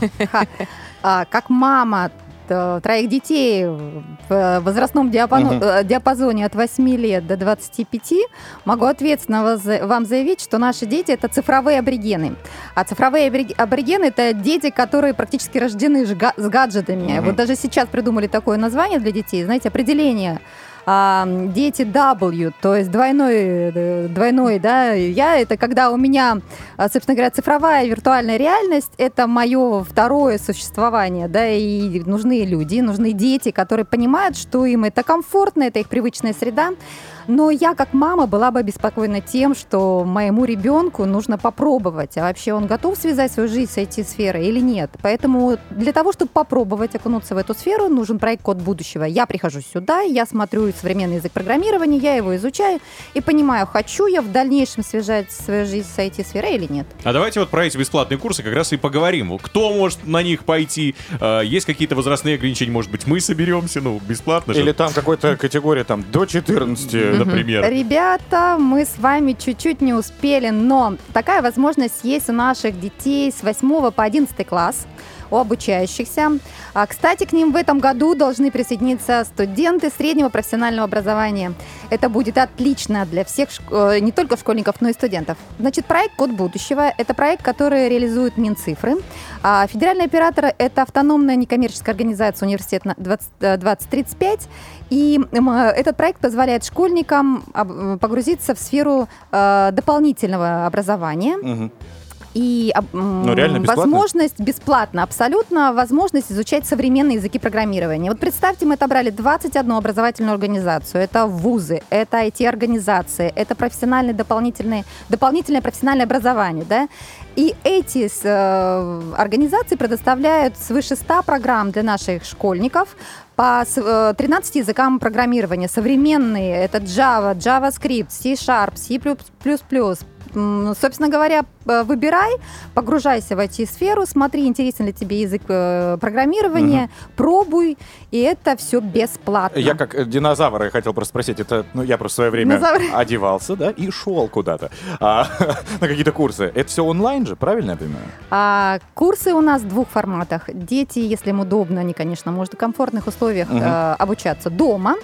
А, как мама троих детей в э, возрастном диапано-
Мгм.
э, диапазоне от 8 лет до 25 могу ответственно вам заявить, что наши дети это цифровые аборигены. А цифровые абори- аборигены это дети, которые практически рождены с га- с гаджетами.
Мгм.
Вот даже сейчас придумали такое название для детей, знаете, определение а, дети W, то есть двойной, э, двойной, да, я, это когда у меня, а, собственно говоря, цифровая виртуальная реальность, это мое второе существование, да, и нужны люди, нужны дети, которые понимают, что им это комфортно, это их привычная среда, но я как мама была бы обеспокоена тем, что моему ребенку нужно попробовать, а вообще он готов связать свою жизнь с IT-сферой или нет. Поэтому для того, чтобы попробовать окунуться в эту сферу, нужен проект «Код будущего». Я прихожу сюда, я смотрю современный язык программирования, я его изучаю и понимаю, хочу я в дальнейшем связать свою жизнь с IT-сферой или нет.
А давайте вот про эти бесплатные курсы как раз и поговорим. Кто может на них пойти? Э, Есть какие-то возрастные ограничения? Может быть, мы соберемся? Ну, бесплатно же.
Или там какой-то категория там до 14,
например.
Ребята, мы с вами чуть-чуть не успели, но такая возможность есть у наших детей с 8 по 11 класс. У обучающихся. А, кстати, к ним в этом году должны присоединиться студенты среднего профессионального образования. Это будет отлично для всех, э, не только школьников, но и студентов. Значит, проект «Код будущего» — это проект, который реализует Минцифры. А федеральный оператор — это автономная некоммерческая организация «Университет на 20, э, 2035». И м, э, этот проект позволяет школьникам погрузиться в сферу э, дополнительного образования.
Мгм.
И м,
Ну, реально бесплатно?
возможность бесплатно, абсолютно возможность изучать современные языки программирования. Вот представьте, мы отобрали 21 образовательную организацию. Это вузы, это IT-организации, это профессиональное дополнительное, дополнительное профессиональное образование. Да? И эти э, организации предоставляют свыше 100 программ для наших школьников по с- э, 13 языкам программирования. Современные — это Java, JavaScript, C-Sharp, C++, Собственно говоря, выбирай, погружайся в IT-сферу, смотри, интересен ли тебе язык э, программирования, пробуй, и это все бесплатно.
Я как э, динозавр, я хотел просто спросить, это, ну, я просто в свое время
Динозавр.
одевался, да, и шел куда-то а, на какие-то курсы. Это все онлайн же, правильно я понимаю?
А, курсы у нас в двух форматах. Дети, если им удобно, они, конечно, могут в комфортных условиях
Мгм.
э, обучаться дома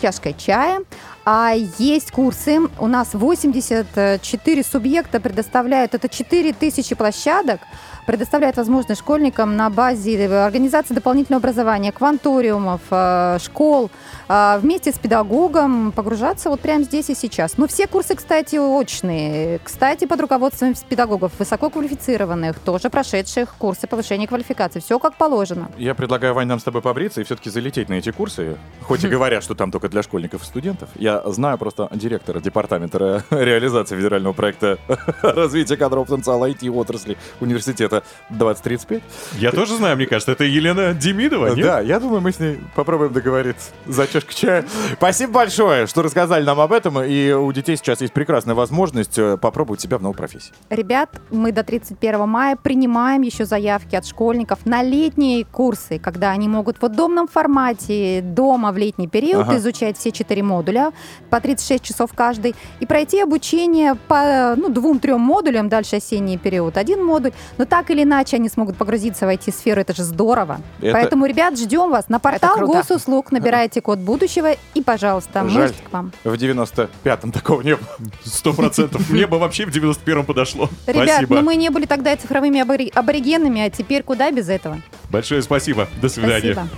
чашкой чая. А есть курсы. У нас 84 субъекта предоставляют, это 4000 площадок, предоставляют возможность школьникам на базе организации дополнительного образования, кванториумов, э, школ, э, вместе с педагогом погружаться вот прямо здесь и сейчас. Но все курсы, кстати, очные. Кстати, под руководством педагогов высококвалифицированных, тоже прошедших курсы повышения квалификации. Все как положено.
Я предлагаю, Вань, нам с тобой побриться и все-таки залететь на эти курсы. Хоть и говорят, что там только для школьников и студентов. Я знаю просто директора департамента ре- реализации федерального проекта развития кадрового потенциала IT-отрасли университета 2035.
Я тоже знаю, мне кажется, это Елена Демидова, нет?
Да, я думаю, мы с ней попробуем договориться за чашкой чая. Спасибо большое, что рассказали нам об этом. И у детей сейчас есть прекрасная возможность э, попробовать себя в новой профессии.
Ребят, мы до 31 мая принимаем еще заявки от школьников на летние курсы, когда они могут в удобном формате дома в летний период
Ага.
изучать все четыре модуля по 36 часов каждый и пройти обучение по ну, двум-трем модулям, дальше осенний период один модуль, но так или иначе они смогут погрузиться в IT-сферу, это же здорово.
Это-
Поэтому, ребят, ждем вас на портал госуслуг, набирайте код будущего и, пожалуйста, мы
Жаль,
к вам.
в 95-м такого не было.
Сто процентов. Мне бы вообще в 91-м подошло.
Ребят,
Спасибо.
ну мы не были тогда цифровыми абори- аборигенами, а теперь куда без этого?
Большое спасибо. До свидания.
Спасибо.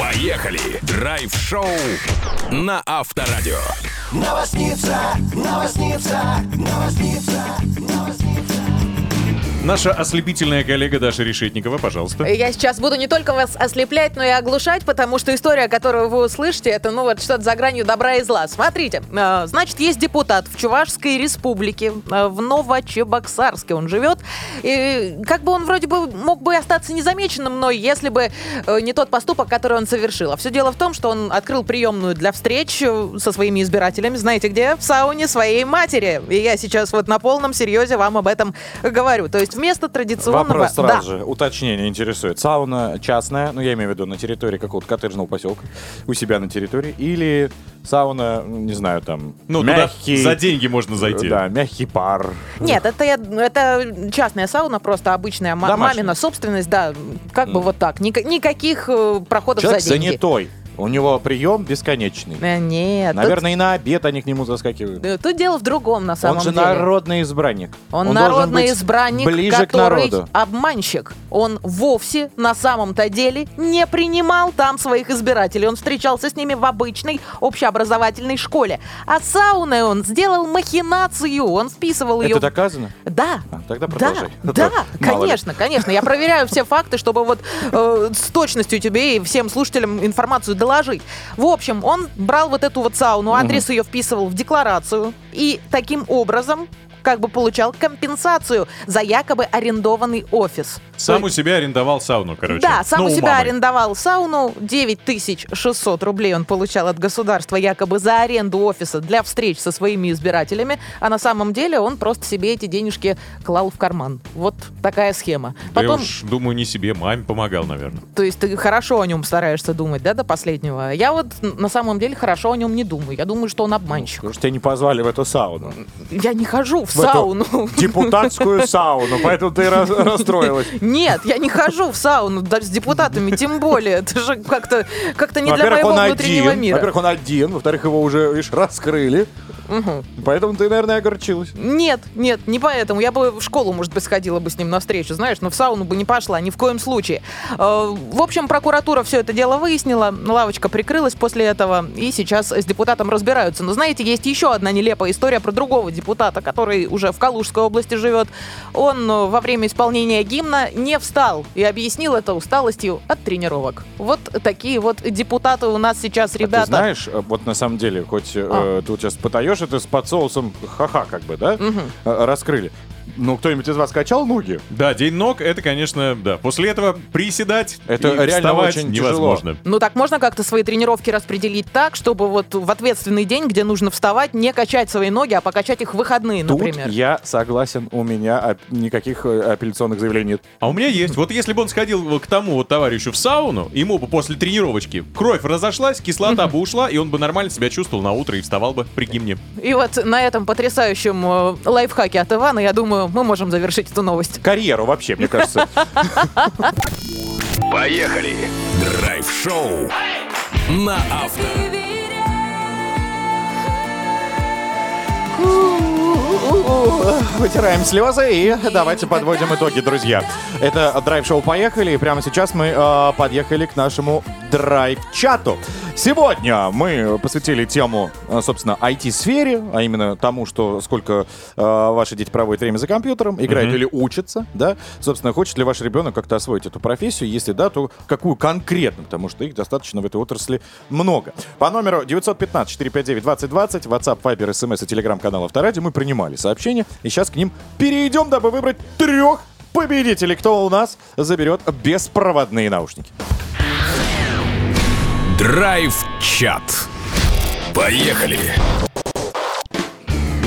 Поехали! Драйв-шоу на Авторадио.
Новосница, новосница, новосница, новосница.
Наша ослепительная коллега Даша Решетникова, пожалуйста.
Я сейчас буду не только вас ослеплять, но и оглушать, потому что история, которую вы услышите, это, ну, вот что-то за гранью добра и зла. Смотрите, э, значит, есть депутат в Чувашской республике, э, в Новочебоксарске он живет, и как бы он вроде бы мог бы остаться незамеченным мной, если бы э, не тот поступок, который он совершил. А все дело в том, что он открыл приемную для встреч со своими избирателями, знаете где? В сауне своей матери. И я сейчас вот на полном серьезе вам об этом говорю. То есть вместо традиционного...
Вопрос
Да.
сразу же. Уточнение интересует. Сауна частная, ну я имею в виду на территории какого-то коттеджного поселка, у себя на территории, или сауна, ну, не знаю, там,
Ну, туда
мягкий...
за деньги можно зайти.
Да, мягкий пар.
Нет, это, я- это частная сауна, просто обычная ма-
Домашняя.
мамина собственность, да, как бы вот так. Ника- никаких э, проходов
Человек
за деньги.
занятой. У него прием бесконечный.
Э, Нет.
Наверное, и на обед они к нему заскакивают.
Тут, тут дело в другом, на самом
Он же
деле.
народный избранник.
Он,
должен
народный
быть
избранник,
ближе к
который
народу.
обманщик. Он вовсе на самом-то деле не принимал там своих избирателей. Он встречался с ними в обычной общеобразовательной школе. А сауной он сделал махинацию. Он списывал ее...
Это доказано?
Да.
А, тогда
Да,
продолжай. А то
да,
мало ли.
конечно, конечно. Я проверяю все факты, чтобы вот э, с точностью тебе и всем слушателям информацию доложить. В общем, он брал вот эту вот сауну, адрес ее вписывал в декларацию и таким образом как бы получал компенсацию за якобы арендованный офис.
Сам у себя арендовал сауну, короче.
Да, сам
Ну,
у себя
мамы.
арендовал сауну. 9600 рублей он получал от государства якобы за аренду офиса для встреч со своими избирателями. А на самом деле он просто себе эти денежки клал в карман. Вот такая схема.
Да я
Потом,
уж, думаю, не себе, маме помогал, наверное.
то есть ты хорошо о нем стараешься думать, да, до последнего. Я вот на самом деле хорошо о нем не думаю. Я думаю, что он обманщик.
Потому что тебя не позвали в эту сауну.
Я не хожу в
в эту
сауну.
депутатскую сауну, поэтому ты расстроилась.
Нет, я не хожу в сауну, даже с депутатами, тем более. Это же как-то как не для моего внутреннего мира.
Во-первых, он один. Во-вторых, его уже, видишь, раскрыли.
Мгм.
Поэтому ты, наверное, огорчилась.
Нет, нет, не поэтому. Я бы в школу, может быть, сходила бы с ним навстречу, знаешь, но в сауну бы не пошла, ни в коем случае. Э, В общем, прокуратура все это дело выяснила, лавочка прикрылась после этого, и сейчас с депутатом разбираются. Но знаете, есть еще одна нелепая история про другого депутата, который уже в Калужской области живет. Он э, во время исполнения гимна не встал и объяснил это усталостью от тренировок. Вот такие вот депутаты у нас сейчас,
А
ребята.
ты знаешь, э, вот на самом деле, хоть э,
А.
ты вот сейчас потаешь это с подсоусом ха-ха, как бы, да? Э, Раскрыли. Ну, кто-нибудь из вас качал ноги?
Да, день ног, это, конечно, да. После этого приседать
Это
и
реально очень
невозможно.
Ну так можно как-то свои тренировки распределить так, чтобы вот в ответственный день, где нужно вставать, не качать свои ноги, а покачать их в выходные,
Тут
например.
я согласен, у меня ап- никаких э, апелляционных заявлений нет.
А у меня есть. Вот если бы он сходил к тому вот товарищу в сауну, ему бы после тренировочки кровь разошлась, кислота бы ушла, и он бы нормально себя чувствовал на утро и вставал бы при гимне.
И вот на этом потрясающем э, лайфхаке от Ивана, я думаю, мы можем завершить эту новость.
Карьеру вообще, мне кажется.
Поехали! Драйв-шоу на авто.
Вытираем слезы и давайте подводим итоги, друзья. Это драйв-шоу «Поехали», и прямо сейчас мы э, подъехали к нашему драйв-чату. Сегодня мы посвятили тему, э, собственно, IT-сфере, а именно тому, что сколько э, ваши дети проводят время за компьютером, играют
Мгм.
или учатся, да. Собственно, хочет ли ваш ребенок как-то освоить эту профессию, если да, то какую конкретно, потому что их достаточно в этой отрасли много. По номеру 915-459-2020, WhatsApp, Viber, SMS и телеграм-канал Авторадио мы принимали сообщения, и сейчас к ним перейдем, дабы выбрать трех победителей, кто у нас заберет беспроводные наушники.
Драйв-чат. Поехали!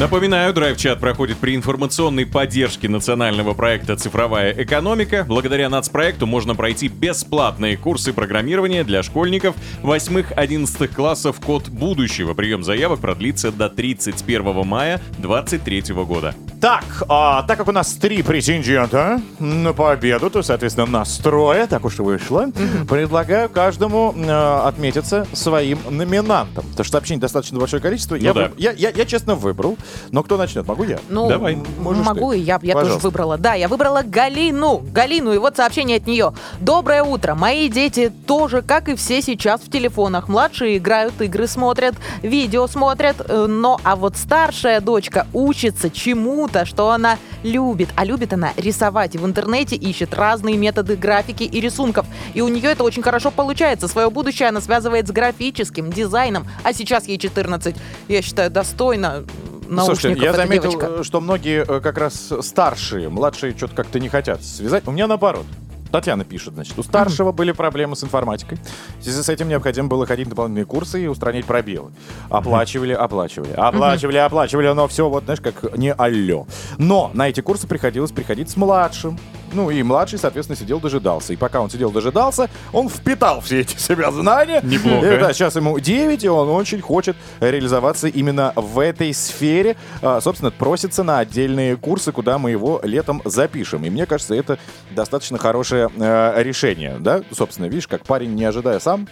Напоминаю, драйв-чат проходит при информационной поддержке национального проекта «Цифровая экономика». Благодаря нацпроекту можно пройти бесплатные курсы программирования для школьников 8-11 классов «Код будущего». Прием заявок продлится до 31 мая 2023 года.
Так, а, так как у нас три претендента на победу, то, соответственно, нас трое, так уж и вышло, предлагаю каждому э, отметиться своим номинантом. Потому что сообщений достаточно большое количество. я,
да.
выб- я, я, я честно выбрал. Но кто начнет? Могу я?
Ну,
Давай.
Можешь
могу,
ты.
и я, я тоже
Пожалуйста.
выбрала. Да, я выбрала Галину. Галину, и вот сообщение от нее. Доброе утро. Мои дети тоже, как и все сейчас, в телефонах. Младшие играют, игры смотрят, видео смотрят. э, Но, а вот старшая дочка учится чему-то, что она любит. А любит она рисовать. И в интернете ищет разные методы графики и рисунков. И у нее это очень хорошо получается. Свое будущее она связывает с графическим дизайном. А сейчас ей 14. Я считаю, достойно наушников
Слушайте, я заметил,
девочка.
э, что многие э, как раз старшие, младшие что-то как-то не хотят связать. У меня наоборот. Татьяна пишет, значит, у старшего были проблемы с информатикой. В связи с этим необходимо было ходить на дополнительные курсы и устранить пробелы. Оплачивали, оплачивали, оплачивали, оплачивали, но все вот, знаешь, как не алло. Но на эти курсы приходилось приходить с младшим. Ну и младший, соответственно, сидел, дожидался. И пока он сидел, дожидался, он впитал все эти себя знания.
Неплохо.
И, да, сейчас ему 9, и он очень хочет реализоваться именно в этой сфере. А, собственно, просится на отдельные курсы, куда мы его летом запишем. И мне кажется, это достаточно хорошее э, решение. Да? Собственно, видишь, как парень, не ожидая сам,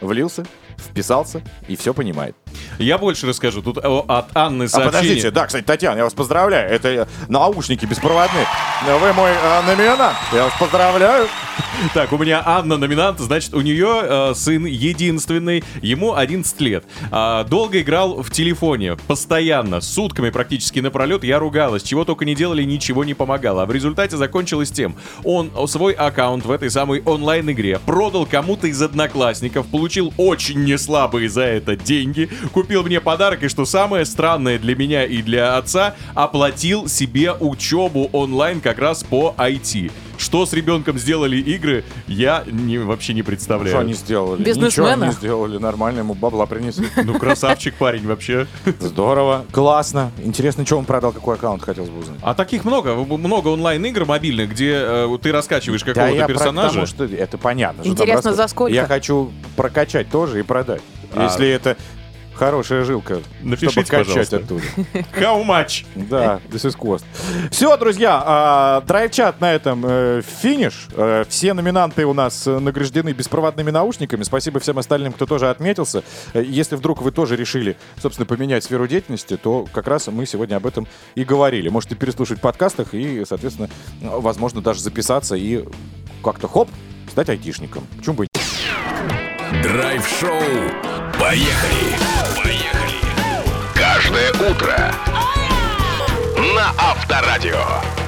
влился, вписался и все понимает.
Я больше расскажу. Тут э, от Анны
А
сообщение.
подождите, да, кстати, Татьяна, я вас поздравляю. Это э, наушники беспроводные. Вы мой э, номинант. Я вас поздравляю.
Так, у меня Анна номинант, значит, у нее э, сын единственный, ему 11 лет. А, долго играл в телефоне, постоянно, сутками практически напролет, я ругалась, чего только не делали, ничего не помогало. А в результате закончилось тем, он свой аккаунт в этой самой онлайн-игре продал кому-то из одноклассников, получил очень неслабые за это деньги, купил мне подарок, и что самое странное для меня и для отца, оплатил себе учебу онлайн как раз по IT. Что с ребенком сделали игры, я не, вообще не представляю.
Что они сделали? Ничего не сделали, нормально, ему бабла принесли.
Ну, красавчик парень вообще.
Здорово, классно. Интересно, что он продал, какой аккаунт, хотелось бы узнать.
А таких много, много онлайн-игр мобильных, где э, ты раскачиваешь какого-то
про-
персонажа.
потому что это понятно.
Интересно, за сколько?
Я хочу прокачать тоже и продать.
А.
Если это хорошая жилка,
Напишите,
чтобы качать
пожалуйста.
оттуда.
How much?
Да, this is cost. Все, друзья, а, драйв-чат на этом э, финиш. Э, все номинанты у нас награждены беспроводными наушниками. Спасибо всем остальным, кто тоже отметился. Э, Если вдруг вы тоже решили, собственно, поменять сферу деятельности, то как раз мы сегодня об этом и говорили. Можете переслушать в подкастах и, соответственно, возможно, даже записаться и как-то хоп, стать айтишником. Почему бы и
Драйв-шоу. Поехали. Поехали. Каждое утро на Авторадио.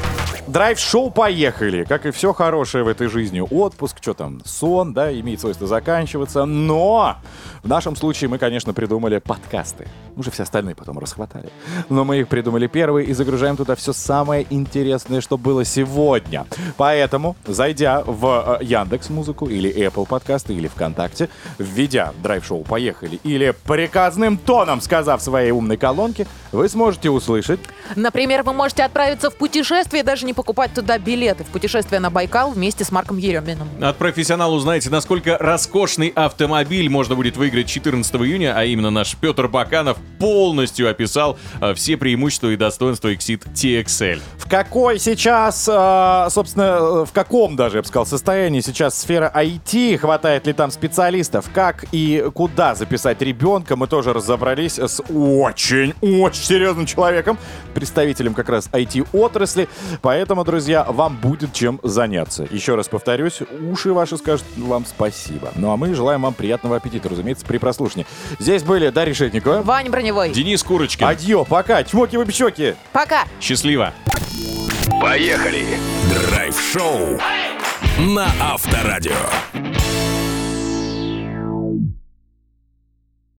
Драйв-шоу поехали. Как и все хорошее в этой жизни. Отпуск, что там, сон, да, имеет свойство заканчиваться. Но в нашем случае мы, конечно, придумали подкасты. Уже все остальные потом расхватали. Но мы их придумали первые и загружаем туда все самое интересное, что было сегодня. Поэтому, зайдя в э, Яндекс Музыку или Apple подкасты или ВКонтакте, введя драйв-шоу «Поехали» или приказным тоном сказав своей умной колонке, вы сможете услышать
Например, вы можете отправиться в путешествие, даже не покупать туда билеты. В путешествие на Байкал вместе с Марком Ереминым.
От профессионала узнаете, насколько роскошный автомобиль можно будет выиграть 14 июня, а именно наш Петр Баканов полностью описал э, все преимущества и достоинства Exit TXL.
В какой сейчас, э, собственно, э, в каком даже, я бы сказал, состоянии сейчас сфера IT, хватает ли там специалистов, как и куда записать ребенка, мы тоже разобрались с очень-очень серьезным человеком, представителем как раз IT-отрасли, поэтому, друзья, вам будет чем заняться. Еще раз повторюсь, уши ваши скажут вам спасибо. Ну а мы желаем вам приятного аппетита, разумеется, при прослушивании. Здесь были Дарья Шетникова.
Ваня Броневой.
Денис Курочкин.
Адьё, пока, чмоки в щеки.
Пока.
Счастливо.
Поехали. Драйв-шоу на Авторадио.